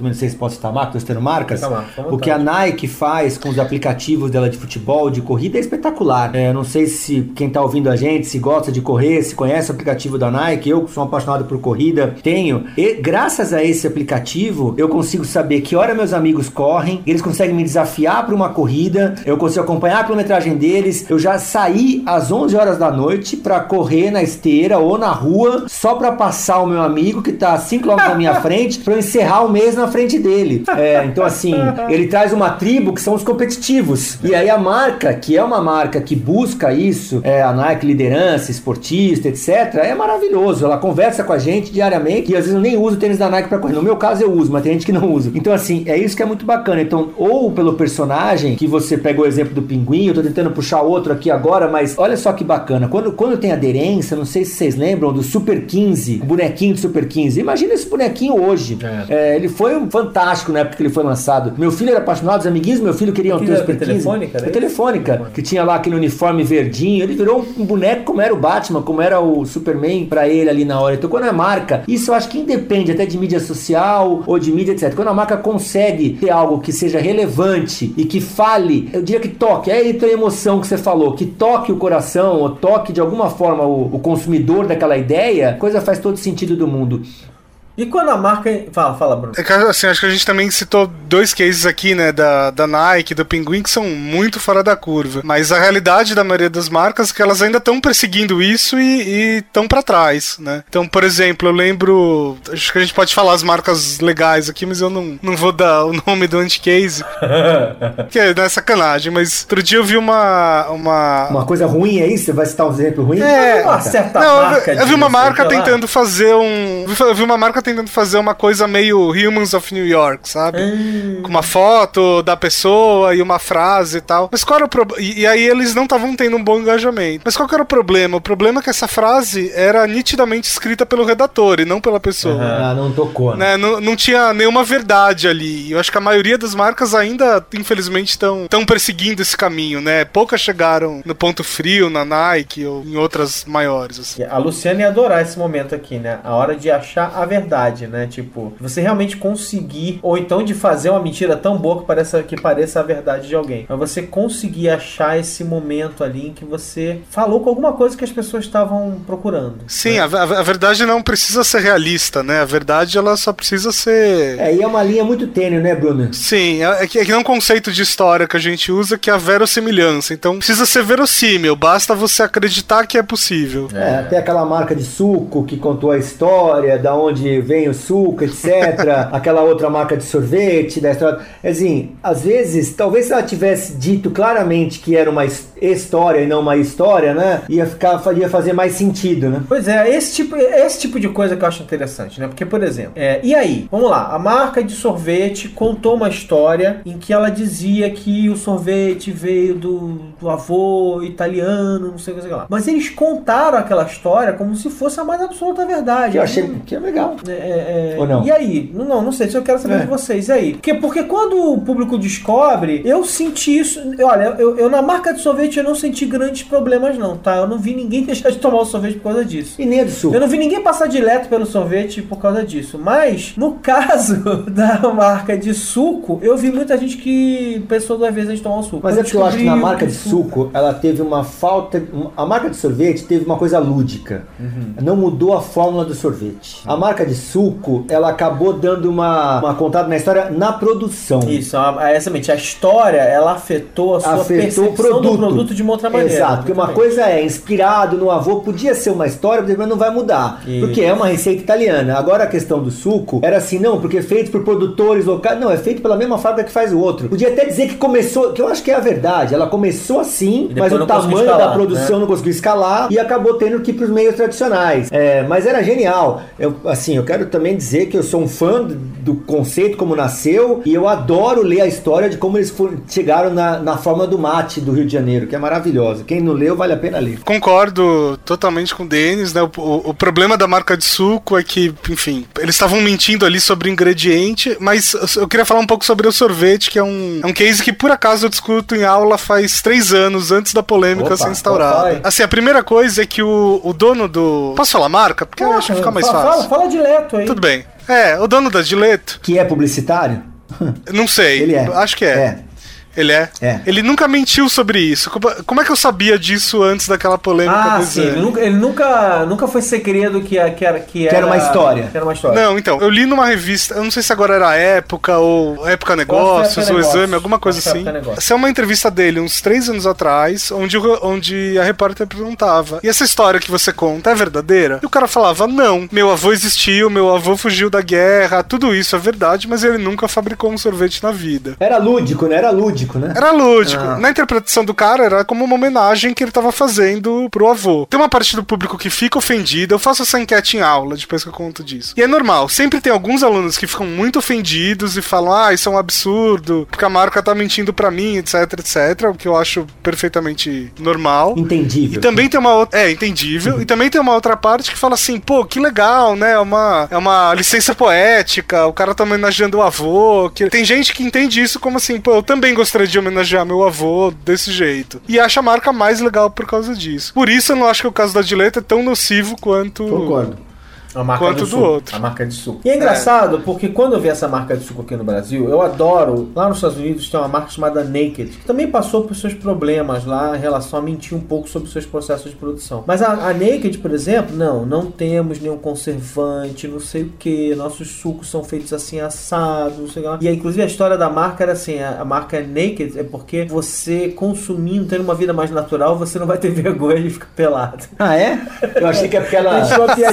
não, sei se posso citar marca, estou citando marcas. À o que a. Nike faz com os aplicativos dela de futebol, de corrida, é espetacular. É, não sei se quem está ouvindo a gente, se gosta de correr, se conhece o aplicativo da Nike. Eu sou um apaixonado por corrida, tenho. E graças a esse aplicativo, eu consigo saber que hora meus amigos correm, eles conseguem me desafiar para uma corrida, eu consigo acompanhar a quilometragem deles. Eu já saí às 11 horas da noite para correr na esteira ou na rua só para passar o meu amigo que tá 5 km na minha frente para eu encerrar o mês na frente dele. É, então assim, ele traz uma tribo que são os competitivos. E aí a marca, que é uma marca que busca isso, é a Nike liderança, esportista, etc, é maravilhoso. Ela conversa com a gente diariamente e às vezes eu nem uso o tênis da Nike para correr. No meu caso eu uso, mas tem gente que não usa. Então assim, é isso que é muito bacana. Então, ou pelo personagem, que você pegou o exemplo do pinguim, eu tô tentando puxar outro aqui agora, mas olha só que bacana. Quando, quando tem aderência, não sei se vocês lembram do Super 15, o bonequinho do Super 15. Imagina esse bonequinho hoje. É, ele foi um fantástico na época que ele foi lançado. Meu filho era apaixonado, os amiguinhos do meu filho queriam ter o Super era 15. telefônica, né? É telefônica, que tinha lá aquele uniforme verdinho. Ele virou um boneco como era o Batman, como era o Superman pra ele ali na hora. Então, quando a marca, isso eu acho que independe até de mídia social ou de mídia, etc. Quando a marca consegue ter algo que seja relevante e que fale, eu diria que toque, é aí a emoção que você falou, que toque o coração ou toque de alguma forma o, o consumidor daquela ideia, coisa faz todo sentido do mundo. E quando a marca. Fala, fala, Bruno. É que, assim, acho que a gente também citou dois cases aqui, né? Da, da Nike, do Pinguim, que são muito fora da curva. Mas a realidade da maioria das marcas é que elas ainda estão perseguindo isso e estão para trás, né? Então, por exemplo, eu lembro. Acho que a gente pode falar as marcas legais aqui, mas eu não, não vou dar o nome do anti-case. que é, né, sacanagem. Mas outro dia eu vi uma. Uma, uma coisa ruim aí? Você vai citar um exemplo ruim? É, uma certa não, marca. Eu, eu vi uma marca tentando fazer um. Eu vi uma marca tentando fazer uma coisa meio Humans of New York, sabe? Hum. Com uma foto da pessoa e uma frase e tal. Mas qual era o problema? E, e, aí eles não estavam tendo um bom engajamento. Mas qual era o problema? O problema é que essa frase era nitidamente escrita pelo redator e não pela pessoa. Uhum. Ah, não tocou, né? né? Não, não tinha nenhuma verdade ali. Eu acho que a maioria das marcas ainda, infelizmente, estão perseguindo esse caminho, né? Poucas chegaram no ponto frio, na Nike ou em outras maiores. Assim. A Luciana ia adorar esse momento aqui, né? A hora de achar a verdade, né? né? Tipo, você realmente conseguir, ou então de fazer uma mentira tão boa que pareça, que pareça a verdade de alguém. Mas você conseguir achar esse momento ali em que você falou com alguma coisa que as pessoas estavam procurando. Sim, né? a, a, verdade não precisa ser realista, né? A verdade ela só precisa ser. É, e é uma linha muito tênue, né, Bruno? Sim, é, que, é que é um conceito de história que a gente usa que é a verossimilhança. Então precisa ser verossímil, basta você acreditar que é possível. É, até aquela marca de suco que contou a história, da onde vem o suco, etc. aquela outra marca de sorvete, da história. Assim, às vezes, talvez se ela tivesse dito claramente que era uma história e não uma história, né? Ia ficar, ia fazer mais sentido, né? Pois é, esse tipo, esse tipo de coisa que eu acho interessante, né? Porque, por exemplo, é, e aí? Vamos lá, a marca de sorvete contou uma história em que ela dizia que o sorvete veio do, do avô italiano, não sei o que, sei lá. Mas eles contaram aquela história como se fosse a mais absoluta verdade. Que eu achei que é legal. É, é, Ou não? E aí? Não, não sei, isso eu quero saber é. de vocês. E aí? Porque, porque quando o público descobre, eu senti isso. Olha, eu, eu na marca de sorvete eu não senti grandes problemas, não, tá? Eu não vi ninguém deixar de tomar o sorvete por causa disso. E nem do suco. Eu não vi ninguém passar direto pelo sorvete por causa disso. Mas, no caso da marca de suco, eu vi muita gente que pensou duas vezes antes de tomar o suco. Mas eu é porque eu acho que na marca de suco, suco, ela teve uma falta. A marca de sorvete teve uma coisa lúdica. Uhum. Não mudou a fórmula do sorvete. A marca de suco, ela acabou dando uma, uma contada na história na produção. Isso, é exatamente. A história, ela afetou a sua afetou o produto. do produto de uma outra maneira. Exato, porque uma coisa é inspirado no avô, podia ser uma história, mas não vai mudar. Isso. Porque é uma receita italiana. Agora a questão do suco era assim, não, porque é feito por produtores locais. Não, é feito pela mesma fábrica que faz o outro. Podia até dizer que começou, que eu acho que é a verdade. Ela começou assim, mas o tamanho escalar, da produção né? não conseguiu escalar e acabou tendo que ir para os meios tradicionais. É, mas era genial. Eu, assim, eu quero também dizer que eu sou um fã do conceito como nasceu e eu adoro ler a história de como eles chegaram na, na forma do mate do Rio de Janeiro, que é maravilhosa. Quem não leu, vale a pena ler. Concordo totalmente com o Denis, né? O, o, o problema da marca de suco é que, enfim, eles estavam mentindo ali sobre o ingrediente, mas eu queria falar um pouco sobre o sorvete, que é um, é um case que por acaso eu discuto em aula faz três anos, antes da polêmica Opa, ser instaurada. Assim, a primeira coisa é que o, o dono do. Posso falar marca? Porque ah, eu acho que fica mais fala, fácil. Fala, fala direto aí. Tudo bem. É, o dono da Dileto. Que é publicitário? Não sei. Ele é. Acho que é. É. Ele é? É. Ele nunca mentiu sobre isso. Como é que eu sabia disso antes daquela polêmica? Ah, sim. Ele nunca, ele nunca, nunca foi segredo que, que, era, que, era, que era uma história. Que era uma história. Não, então, eu li numa revista, eu não sei se agora era Época ou Época Negócios época ou negócios. Exame, alguma coisa assim. Essa é uma entrevista dele uns três anos atrás, onde, onde a repórter perguntava: E essa história que você conta é verdadeira? E o cara falava: Não, meu avô existiu, meu avô fugiu da guerra, tudo isso é verdade, mas ele nunca fabricou um sorvete na vida. Era lúdico, né? Era lúdico, né? Era lúdico lúdico. Ah. Na interpretação do cara, era como uma homenagem que ele tava fazendo pro avô. Tem uma parte do público que fica ofendida. Eu faço essa enquete em aula, depois que eu conto disso. E é normal. Sempre tem alguns alunos que ficam muito ofendidos e falam: ah, isso é um absurdo, porque a marca tá mentindo pra mim, etc, etc. O que eu acho perfeitamente normal. Entendível. E também tem uma outra. É, entendível. e também tem uma outra parte que fala assim: pô, que legal, né? É uma, é uma licença poética, o cara tá homenageando o avô. Que... Tem gente que entende isso como assim: pô, eu também gostaria de homenagear meu avô desse jeito. E acha a marca mais legal por causa disso. Por isso eu não acho que o caso da Dileta é tão nocivo quanto. Concordo. A marca quanto do, do suco, outro. A marca de suco. E é engraçado porque quando eu vi essa marca de suco aqui no Brasil, eu adoro. Lá nos Estados Unidos tem uma marca chamada Naked, que também passou por seus problemas lá em relação a mentir um pouco sobre seus processos de produção. Mas a, a Naked, por exemplo, não, não temos nenhum conservante, não sei o que. Nossos sucos são feitos assim assados, não sei o que lá. E aí, inclusive a história da marca era assim: a, a marca é Naked é porque você consumindo, tendo uma vida mais natural, você não vai ter vergonha de ficar pelado. Ah, é? Eu achei que é porque ela.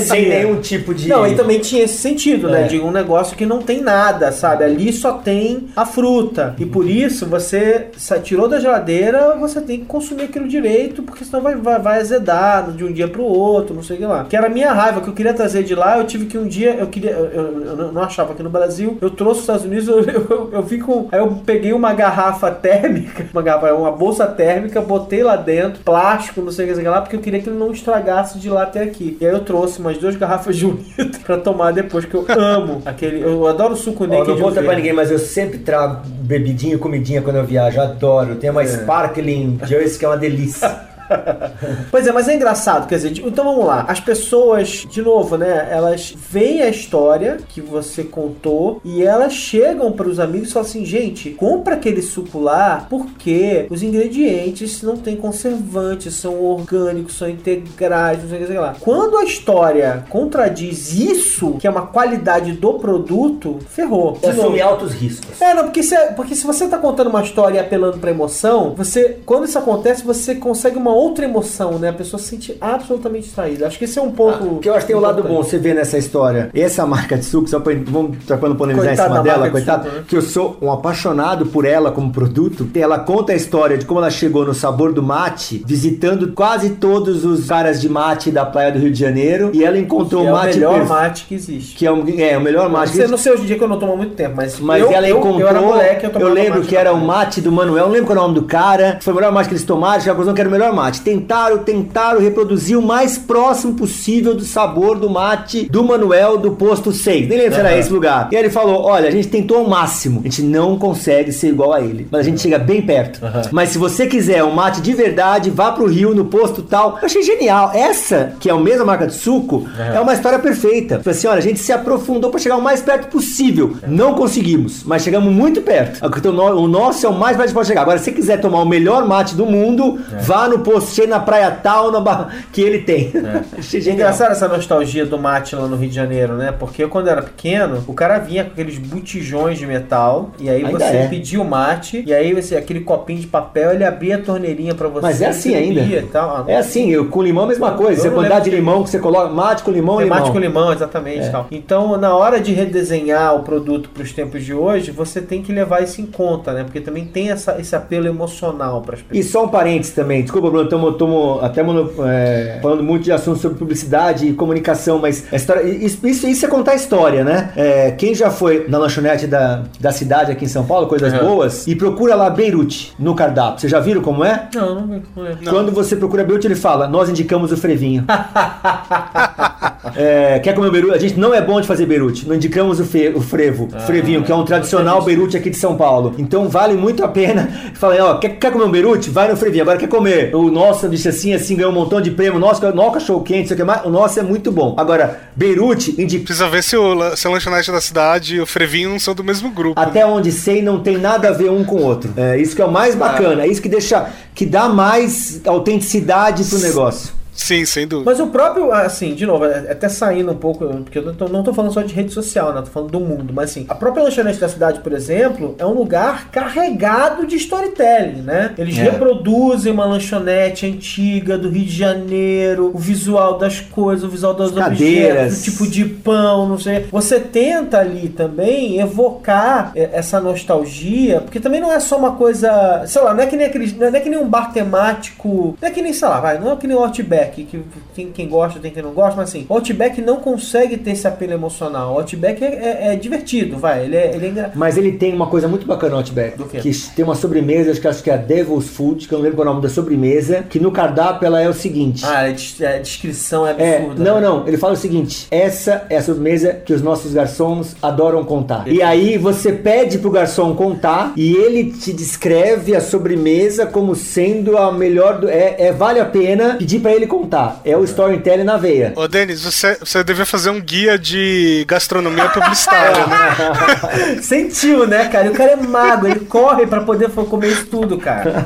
Sem nenhum tipo de. Não, e também tinha esse sentido, né? É. De um negócio que não tem nada, sabe? Ali só tem a fruta. E por isso você tirou da geladeira, você tem que consumir aquilo direito, porque senão vai, vai, vai azedar de um dia pro outro, não sei o que lá. Que era a minha raiva, que eu queria trazer de lá, eu tive que um dia, eu queria, eu, eu- eu não achava aqui no Brasil, eu trouxe os Estados Unidos, eu, eu, eu vi com. Aí eu peguei uma garrafa térmica, uma garrafa, uma bolsa térmica, botei lá dentro, plástico, não sei o que lá, porque eu queria que ele não estragasse de lá até aqui. E aí eu trouxe umas duas garrafas de um litro pra tomar depois, que eu amo aquele. Eu adoro suco Ó, naked. não vou de pra ninguém, mas eu sempre trago bebidinha e comidinha quando eu viajo. Adoro. Tem uma É. Sparkling Juice que é uma delícia. Pois é, mas é engraçado, quer dizer, então vamos lá. As pessoas, de novo, né? Elas veem a história que você contou e elas chegam para os amigos e falam assim: gente, compra aquele suco lá porque os ingredientes não têm conservantes, são orgânicos, são integrais, não sei o que, sei lá. Quando a história contradiz isso, que é uma qualidade do produto, ferrou. De novo. Assumir altos riscos. É, não, porque se, porque se você tá contando uma história e apelando pra emoção, você, quando isso acontece, você consegue uma outra emoção, né? A pessoa se sente absolutamente distraída. Acho que esse é um ponto. Ah, que eu acho que tem o lado bom, você vê nessa história. Essa marca de suco, só pra, vamos trocando polemizar em cima dela, de né? que eu sou um apaixonado por ela como produto. Ela conta a história de como ela chegou no sabor do mate, visitando quase todos os caras de mate da praia do Rio de Janeiro, e ela encontrou Que o é o mate melhor perfe- mate que existe. que é, um, é o melhor mate. que Você não sei hoje em dia que eu não tomo há muito tempo, mas, Mas eu, ela eu, encontrou. eu era moleque, eu, eu lembro que era o mate do Manuel, não lembro qual é o nome do cara. Foi o melhor mate que eles tomaram, chegaram à conclusão que era o melhor mate. Tentaram, tentaram reproduzir o mais próximo possível do sabor do mate do Manuel do posto 6. Nem lembro se era Aham. esse lugar. E aí ele falou: olha, a gente tentou ao máximo. A gente não consegue ser igual a ele. Mas a gente chega bem perto. Mas se você quiser um mate de verdade, vá pro Rio, no posto tal. Eu achei genial. Essa, que é a mesma marca de suco, é uma história perfeita. Tipo assim, olha, a gente se aprofundou pra chegar o mais perto possível. Não conseguimos, mas chegamos muito perto. Então, O nosso é o mais perto que pode chegar. Agora, se você quiser tomar o melhor mate do mundo, vá no posto cheio na praia tal, na barra que ele tem. Achei É genial. engraçado essa nostalgia do mate lá no Rio de Janeiro, né? Porque eu, quando era pequeno, o cara vinha com aqueles botijões de metal, e aí Ainda você é. pedia o mate, e aí você, aquele copinho de papel, ele abria a torneirinha pra você. Mas é assim você ainda. e. Ah, É assim, eu, com limão a mesma coisa. Você quantidade de limão que você coloca, mate com limão, É limão. mate com limão, exatamente. Tal. Então, na hora de redesenhar o produto para os tempos de hoje, você tem que levar isso em conta, né? Porque também tem essa, esse apelo emocional para as E pessoas. só um parênteses também, desculpa, Bruno, estamos até é, falando muito de assuntos sobre publicidade e comunicação, mas a história, isso, isso, é contar a história, né? É, quem já foi na lanchonete da, da cidade aqui em São Paulo, coisas Uhum. boas, e procura lá Beirute no cardápio. Vocês já viram como é? Não, não, não lembro. Quando você procura Beirute, ele fala: Nós indicamos o frevinho. É, quer comer Beirute? A gente não é bom de fazer Beirute. Não indicamos o, fe- o frevo, frevinho, que é um tradicional Beirute aqui de São Paulo. Então vale muito a pena. Fala aí, ó, quer, quer comer um Beirute? Vai no frevinho. Agora quer comer o nosso sanduíche assim, assim, ganhou um montão de prêmio. Nosso, nosso cachorro quente, isso aqui é mais. O nosso é muito bom. Agora, Beirute indica. Precisa ver se, o, se a lanchonete da cidade e o Frevinho não são do mesmo grupo. Até onde sei, não tem nada a ver um com o outro. É isso que é o mais bacana. É isso que deixa. que dá mais autenticidade pro negócio. Sim, sem dúvida. Mas o próprio, assim, de novo, é- até saindo um pouco, porque eu não tô, não tô falando só de rede social, né? Tô falando do mundo, mas assim, a própria lanchonete da cidade, por exemplo, é um lugar carregado de storytelling, né? Eles É. reproduzem uma lanchonete antiga do Rio de Janeiro, o visual das coisas, o visual dos Cadeiras. objetos, o tipo de pão, não sei. Você tenta ali também evocar é, essa nostalgia, porque também não é só uma coisa, sei lá, não é que nem aqueles, não é que nem um bar temático, não é que nem, sei lá, vai, não é que nem o Outback, que tem quem gosta, tem quem não gosta, mas assim, o Outback não consegue ter esse apelo emocional. O Outback é, é- é divertido, vai, ele é, ele é engra- Mas ele tem uma coisa muito bacana no Outback. Que tem uma sobremesa, acho que, acho que é a Devil's Food, que eu não lembro qual é o nome da sobremesa, que no cardápio ela é o seguinte. Ah, a des- a descrição é É, absurda. não, né? não, ele fala o seguinte: essa é a sobremesa que os nossos garçons adoram contar. E aí você pede pro garçom contar e ele te descreve a sobremesa como sendo a melhor do. É, é- vale a pena pedir pra ele contar. É o storytelling na veia. Ô, Denis, você, você devia fazer um guia de gastronomia publicitária, né? Sentiu, né, cara? E o cara é mago, ele corre pra poder comer isso tudo, cara.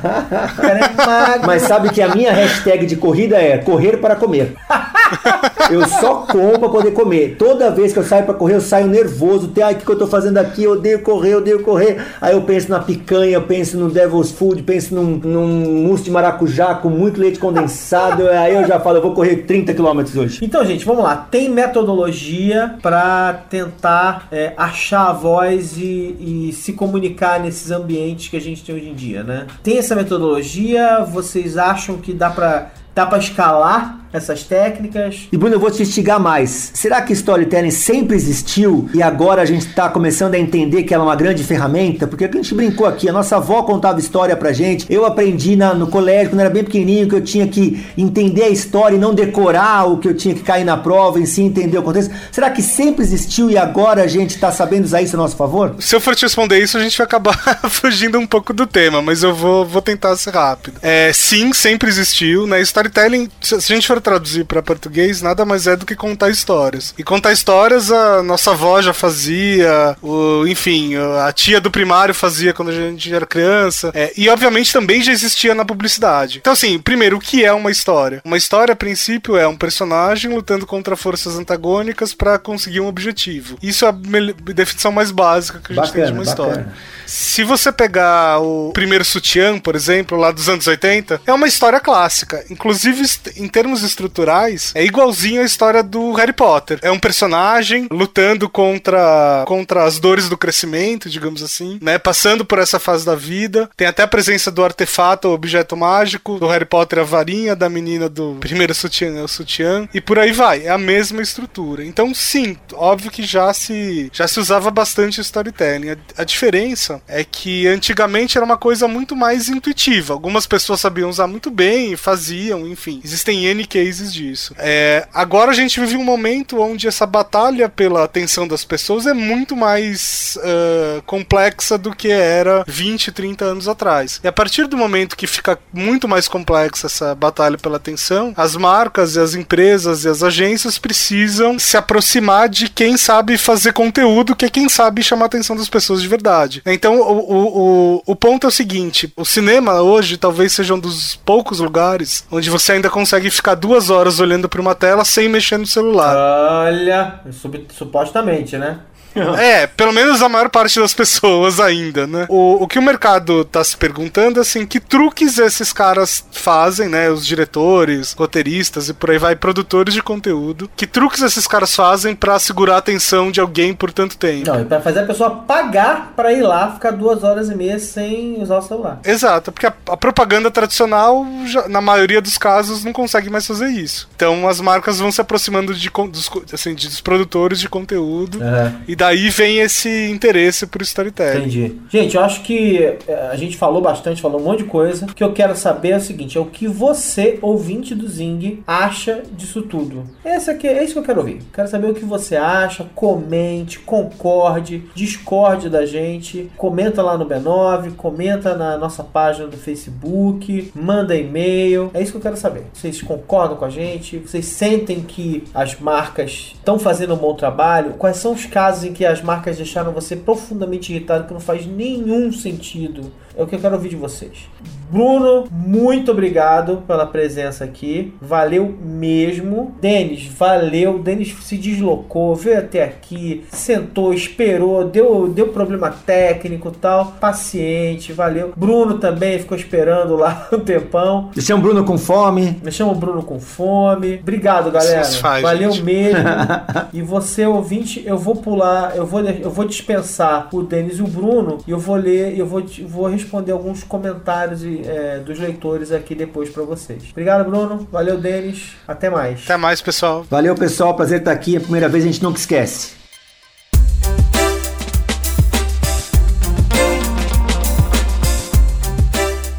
O cara é mago. Mas sabe que a minha hashtag de corrida é correr para comer. Eu só como pra poder comer. Toda vez que eu saio pra correr, eu saio nervoso. Tem, ai, o que eu tô fazendo aqui? Eu odeio correr, eu odeio correr. Aí eu penso na picanha, eu penso no Devil's Food, penso num, num mousse de maracujá com muito leite condensado. Aí eu já falo, eu vou correr 30 km hoje. Então, gente, vamos lá. Tem metodologia pra tentar é, achar a voz e, e se comunicar nesses ambientes que a gente tem hoje em dia, né? Tem essa metodologia? Vocês acham que dá pra, dá pra escalar essas técnicas? E Bruno, eu vou te instigar mais. Será que storytelling sempre existiu e agora a gente está começando a entender que ela é uma grande ferramenta? Porque a gente brincou aqui, a nossa avó contava história pra gente. Eu aprendi na, no colégio, quando era bem pequenininho, que eu tinha que entender a história e não decorar o que eu tinha que cair na prova, em si entender o contexto. Será que sempre existiu e agora a gente está sabendo usar isso a nosso favor? Se eu for te responder isso, a gente vai acabar fugindo um pouco do tema, mas eu vou, vou tentar ser rápido. É, sim, sempre existiu. Né? Storytelling, se a gente for traduzir para português, nada mais é do que contar histórias. E contar histórias a nossa avó já fazia, o, enfim, a tia do primário fazia quando a gente era criança. É, e obviamente também já existia na publicidade. Então, assim, primeiro, o que é uma história? Uma história, a princípio, é um personagem lutando contra forças antagônicas para conseguir um objetivo. Isso é a definição mais básica que a gente bacana, tem de uma bacana. história. Se você pegar o primeiro sutiã, por exemplo, lá dos anos 80, é uma história clássica. Inclusive, em termos estruturais, é igualzinho a história do Harry Potter. É um personagem lutando contra, contra as dores do crescimento, digamos assim, né? Passando por essa fase da vida. Tem até a presença do artefato, objeto mágico, do Harry Potter, a varinha, da menina do primeiro sutiã, o sutiã, e por aí vai. É a mesma estrutura. Então, sim, óbvio que já se, já se usava bastante storytelling. a, a diferença é que antigamente era uma coisa muito mais intuitiva. Algumas pessoas sabiam usar muito bem, faziam, enfim. Existem N cases disso. É, agora a gente vive um momento onde essa batalha pela atenção das pessoas é muito mais uh, complexa do que era 20, 30 anos atrás. E a partir do momento que fica muito mais complexa essa batalha pela atenção, as marcas e as empresas e as agências precisam se aproximar de quem sabe fazer conteúdo, que é quem sabe chamar a atenção das pessoas de verdade. Então então, o, o, o, ponto é o seguinte: o cinema hoje talvez seja um dos poucos lugares onde você ainda consegue ficar duas horas olhando para uma tela sem mexer no celular. Olha, supostamente, né? É, pelo menos a maior parte das pessoas ainda, né? O, o que o mercado tá se perguntando é assim, que truques esses caras fazem, né? Os diretores, roteiristas e por aí vai, produtores de conteúdo. Que truques esses caras fazem para segurar a atenção de alguém por tanto tempo? Não, e pra fazer a pessoa pagar para ir lá ficar duas horas e meia sem usar o celular. Exato, porque a, a propaganda tradicional, já, na maioria dos casos, não consegue mais fazer isso. Então as marcas vão se aproximando de, dos, assim, de, dos produtores de conteúdo uhum. e daí vem esse interesse por storytelling. Entendi. Gente, eu acho que eh, a gente falou bastante, falou um monte de coisa. O que eu quero saber é o seguinte: é o que você, ouvinte do Zing, acha disso tudo. Esse aqui, é isso que eu quero ouvir. Quero saber o que você acha, comente, concorde, discorde da gente. Comenta lá no B9, comenta na nossa página do Facebook, manda e-mail. É isso que eu quero saber. Vocês concordam com a gente? Vocês sentem que as marcas estão fazendo um bom trabalho? Quais são os casos em que as marcas deixaram você profundamente irritado, que não faz nenhum sentido. É o que eu quero ouvir de vocês. Bruno, muito obrigado pela presença aqui. Valeu mesmo. Denis, valeu. Denis se deslocou, veio até aqui, sentou, esperou, deu, deu problema técnico tal. Paciente, valeu. Bruno também ficou esperando lá um tempão. Deixei o Bruno com fome. Deixamos o Bruno com fome. Obrigado, galera. Faz, valeu gente. mesmo. e você, ouvinte, eu vou pular, eu vou, eu vou dispensar o Denis e o Bruno e eu vou ler, eu vou, vou responder alguns comentários e é, dos leitores aqui depois para vocês. Obrigado, Bruno. Valeu, Denis. Até mais. Até mais, pessoal. Valeu, pessoal. Prazer estar aqui. É a primeira vez a gente nunca esquece.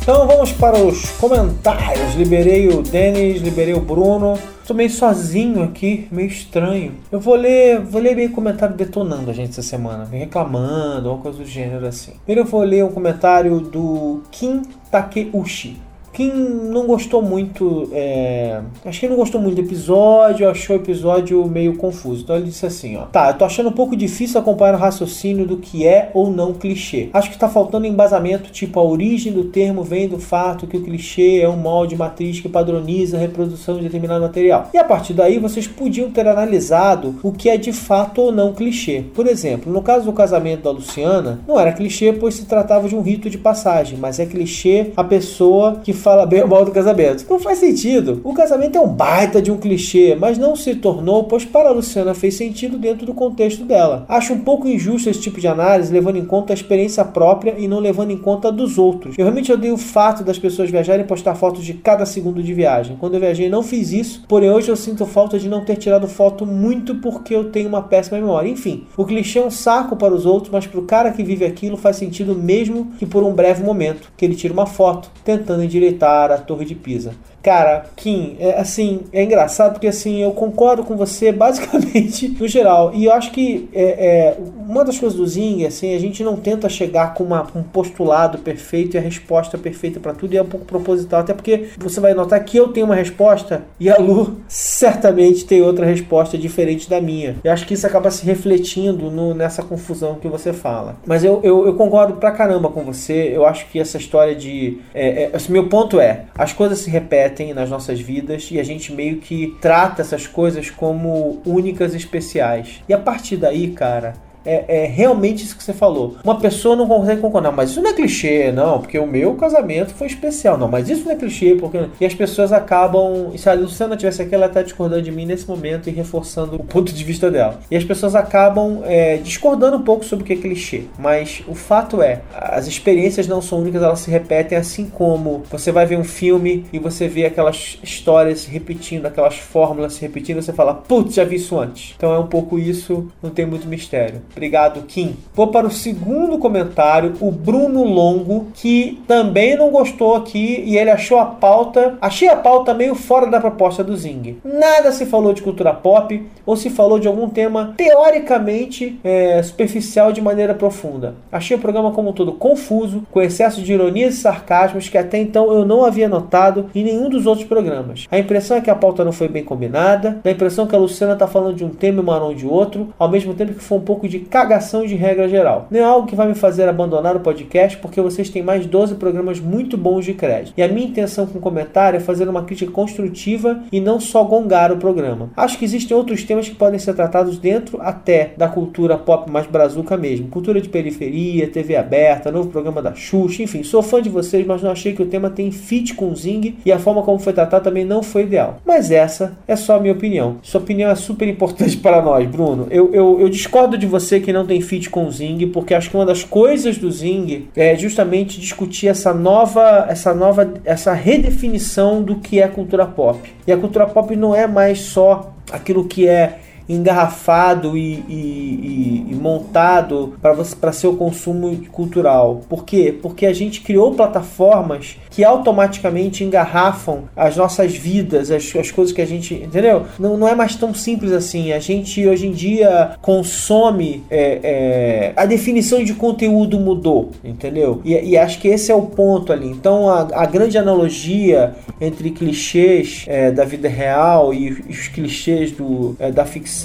Então vamos para os comentários. Liberei o Denis, liberei o Bruno. Tô meio sozinho aqui, meio estranho. Eu vou ler, vou ler meio comentário detonando a gente essa semana, reclamando, ou coisa do gênero assim. Primeiro eu vou ler um comentário do Kim Takeuchi. Kim não gostou muito. É... Acho que não gostou muito do episódio, achou o episódio meio confuso. Então ele disse assim: ó. Tá, eu tô achando um pouco difícil acompanhar o raciocínio do que é ou não clichê. Acho que tá faltando embasamento, tipo, a origem do termo vem do fato que o clichê é um molde matriz que padroniza a reprodução de determinado material. E a partir daí vocês podiam ter analisado o que é de fato ou não clichê. Por exemplo, no caso do casamento da Luciana, não era clichê, pois se tratava de um rito de passagem, mas é clichê a pessoa que fala bem ou mal do casamento. Não faz sentido. O casamento é um baita de um clichê, mas não se tornou, pois para Luciana fez sentido dentro do contexto dela. Acho um pouco injusto esse tipo de análise, levando em conta a experiência própria e não levando em conta dos outros. Eu realmente odeio o fato das pessoas viajarem e postar fotos de cada segundo de viagem. Quando eu viajei não fiz isso, porém hoje eu sinto falta de não ter tirado foto muito porque eu tenho uma péssima memória. Enfim, o clichê é um saco para os outros, mas para o cara que vive aquilo faz sentido mesmo que por um breve momento, que ele tira uma foto tentando endireitar a Torre de Pisa. Cara, Kim, é, assim, é engraçado porque assim, eu concordo com você basicamente no geral. E eu acho que é, é, uma das coisas do Zing, assim, a gente não tenta chegar com uma, um postulado perfeito e a resposta perfeita para tudo, e é um pouco proposital, até porque você vai notar que eu tenho uma resposta e a Lu certamente tem outra resposta diferente da minha. Eu acho que isso acaba se refletindo no, nessa confusão que você fala. Mas eu, eu, eu, concordo pra caramba com você. Eu acho que essa história de. É, é, assim, meu ponto é: as coisas se repetem repetem nas nossas vidas e a gente meio que trata essas coisas como únicas e especiais. E a partir daí, cara, é, é, realmente isso que você falou. Uma pessoa não consegue concordar, mas isso não é clichê, não, porque o meu casamento foi especial, não, mas isso não é clichê, porque. E as pessoas acabam. Se a Luciana tivesse aqui, ela tá discordando de mim nesse momento e reforçando o ponto de vista dela. E as pessoas acabam é, discordando um pouco sobre o que é clichê, mas o fato é, as experiências não são únicas, elas se repetem, assim como você vai ver um filme e você vê aquelas histórias se repetindo, aquelas fórmulas se repetindo, você fala, putz, já vi isso antes. Então é um pouco isso, não tem muito mistério. Obrigado, Kim. Vou para o segundo comentário, o Bruno Longo, que também não gostou aqui e ele achou a pauta. Achei a pauta meio fora da proposta do Zing. Nada se falou de cultura pop ou se falou de algum tema teoricamente é, superficial de maneira profunda. Achei o programa como um todo confuso, com excesso de ironias e sarcasmos que até então eu não havia notado em nenhum dos outros programas. A impressão é que a pauta não foi bem combinada, dá a impressão que a Luciana está falando de um tema e o de outro, ao mesmo tempo que foi um pouco de cagação de regra geral. Não é algo que vai me fazer abandonar o podcast, porque vocês têm mais 12 programas muito bons de crédito. E a minha intenção com o comentário é fazer uma crítica construtiva e não só gongar o programa. Acho que existem outros temas que podem ser tratados dentro até da cultura pop mais brazuca mesmo. Cultura de periferia, TV aberta, novo programa da Xuxa, enfim, sou fã de vocês, mas não achei que o tema tem fit com o Zing e a forma como foi tratado também não foi ideal. Mas essa é só a minha opinião. Sua opinião é super importante para nós, Bruno. Eu, eu, eu discordo de você que não tem fit com o Zing, porque acho que uma das coisas do Zing é justamente discutir essa nova, essa nova, essa redefinição do que é cultura pop. E a cultura pop não é mais só aquilo que é engarrafado e, e, e, e montado para seu consumo cultural. Por quê? Porque a gente criou plataformas que automaticamente engarrafam as nossas vidas, as, as coisas que a gente. Entendeu? Não, não é mais tão simples assim. A gente hoje em dia consome. É, é, a definição de conteúdo mudou, entendeu? E, e, acho que esse é o ponto ali. Então a, a grande analogia entre clichês é, da vida real e os clichês do, é, da ficção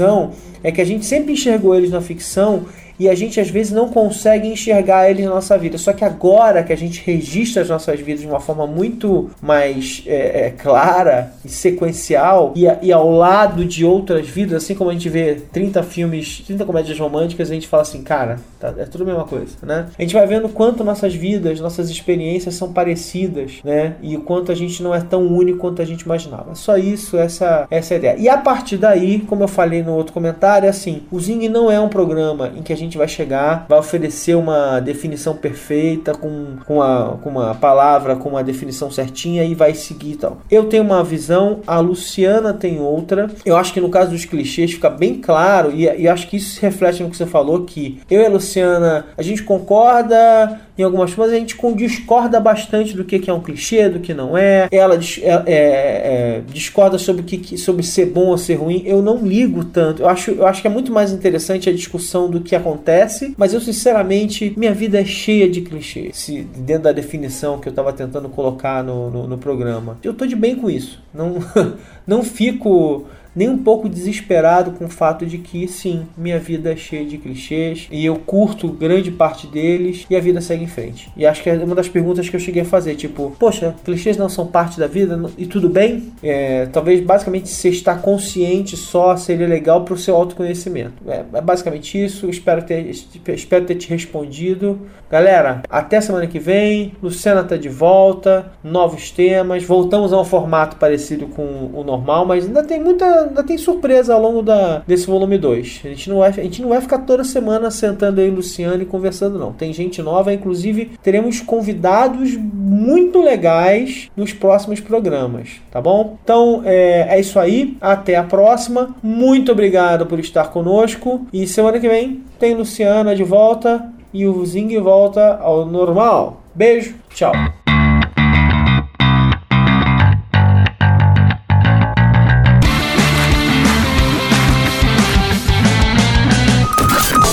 é que a gente sempre enxergou eles na ficção e a gente às vezes não consegue enxergar eles na nossa vida. Só que agora que a gente registra as nossas vidas de uma forma muito mais é, é, clara e sequencial e, e, ao lado de outras vidas, assim como a gente vê 30 filmes, 30 comédias românticas, a gente fala assim, cara, tá, é tudo a mesma coisa, né? A gente vai vendo quanto nossas vidas, nossas experiências são parecidas, né? E o quanto a gente não é tão único quanto a gente imaginava. Só isso, essa, essa é a ideia. E a partir daí, como eu falei no outro comentário, é assim, o Zing não é um programa em que a gente gente vai chegar, vai oferecer uma definição perfeita, com, com, a, com uma palavra, com uma definição certinha e vai seguir tal. Eu tenho uma visão, a Luciana tem outra. Eu acho que no caso dos clichês fica bem claro, e, e acho que isso se reflete no que você falou, que eu e a Luciana, a gente concorda em algumas coisas, a gente discorda bastante do que é um clichê, do que não é. Ela é, é, é, discorda sobre, que, sobre ser bom ou ser ruim. Eu não ligo tanto. Eu acho, eu acho que é muito mais interessante a discussão do que acontece, mas eu sinceramente, minha vida é cheia de clichês, se, dentro da definição que eu estava tentando colocar no, no, no programa. Eu tô de bem com isso. Não, não fico nem um pouco desesperado com o fato de que, sim, minha vida é cheia de clichês e eu curto grande parte deles e a vida segue em frente. E acho que é uma das perguntas que eu cheguei a fazer, tipo, poxa, clichês não são parte da vida e tudo bem? É, talvez basicamente você estar consciente só seria legal para o seu autoconhecimento. É, é, basicamente isso. Espero ter, espero ter te respondido. Galera, até semana que vem. Luciana tá de volta, novos temas. Voltamos a um formato parecido com o normal, mas ainda tem muita ainda tem surpresa ao longo da, desse volume 2. A gente, não vai, a gente não vai ficar toda semana sentando aí Luciano e conversando, não. Tem gente nova, inclusive teremos convidados muito legais nos próximos programas, tá bom? Então é, é isso aí. Até a próxima. Muito obrigado por estar conosco. E semana que vem tem Luciana de volta e o Zing volta ao normal. Beijo, tchau.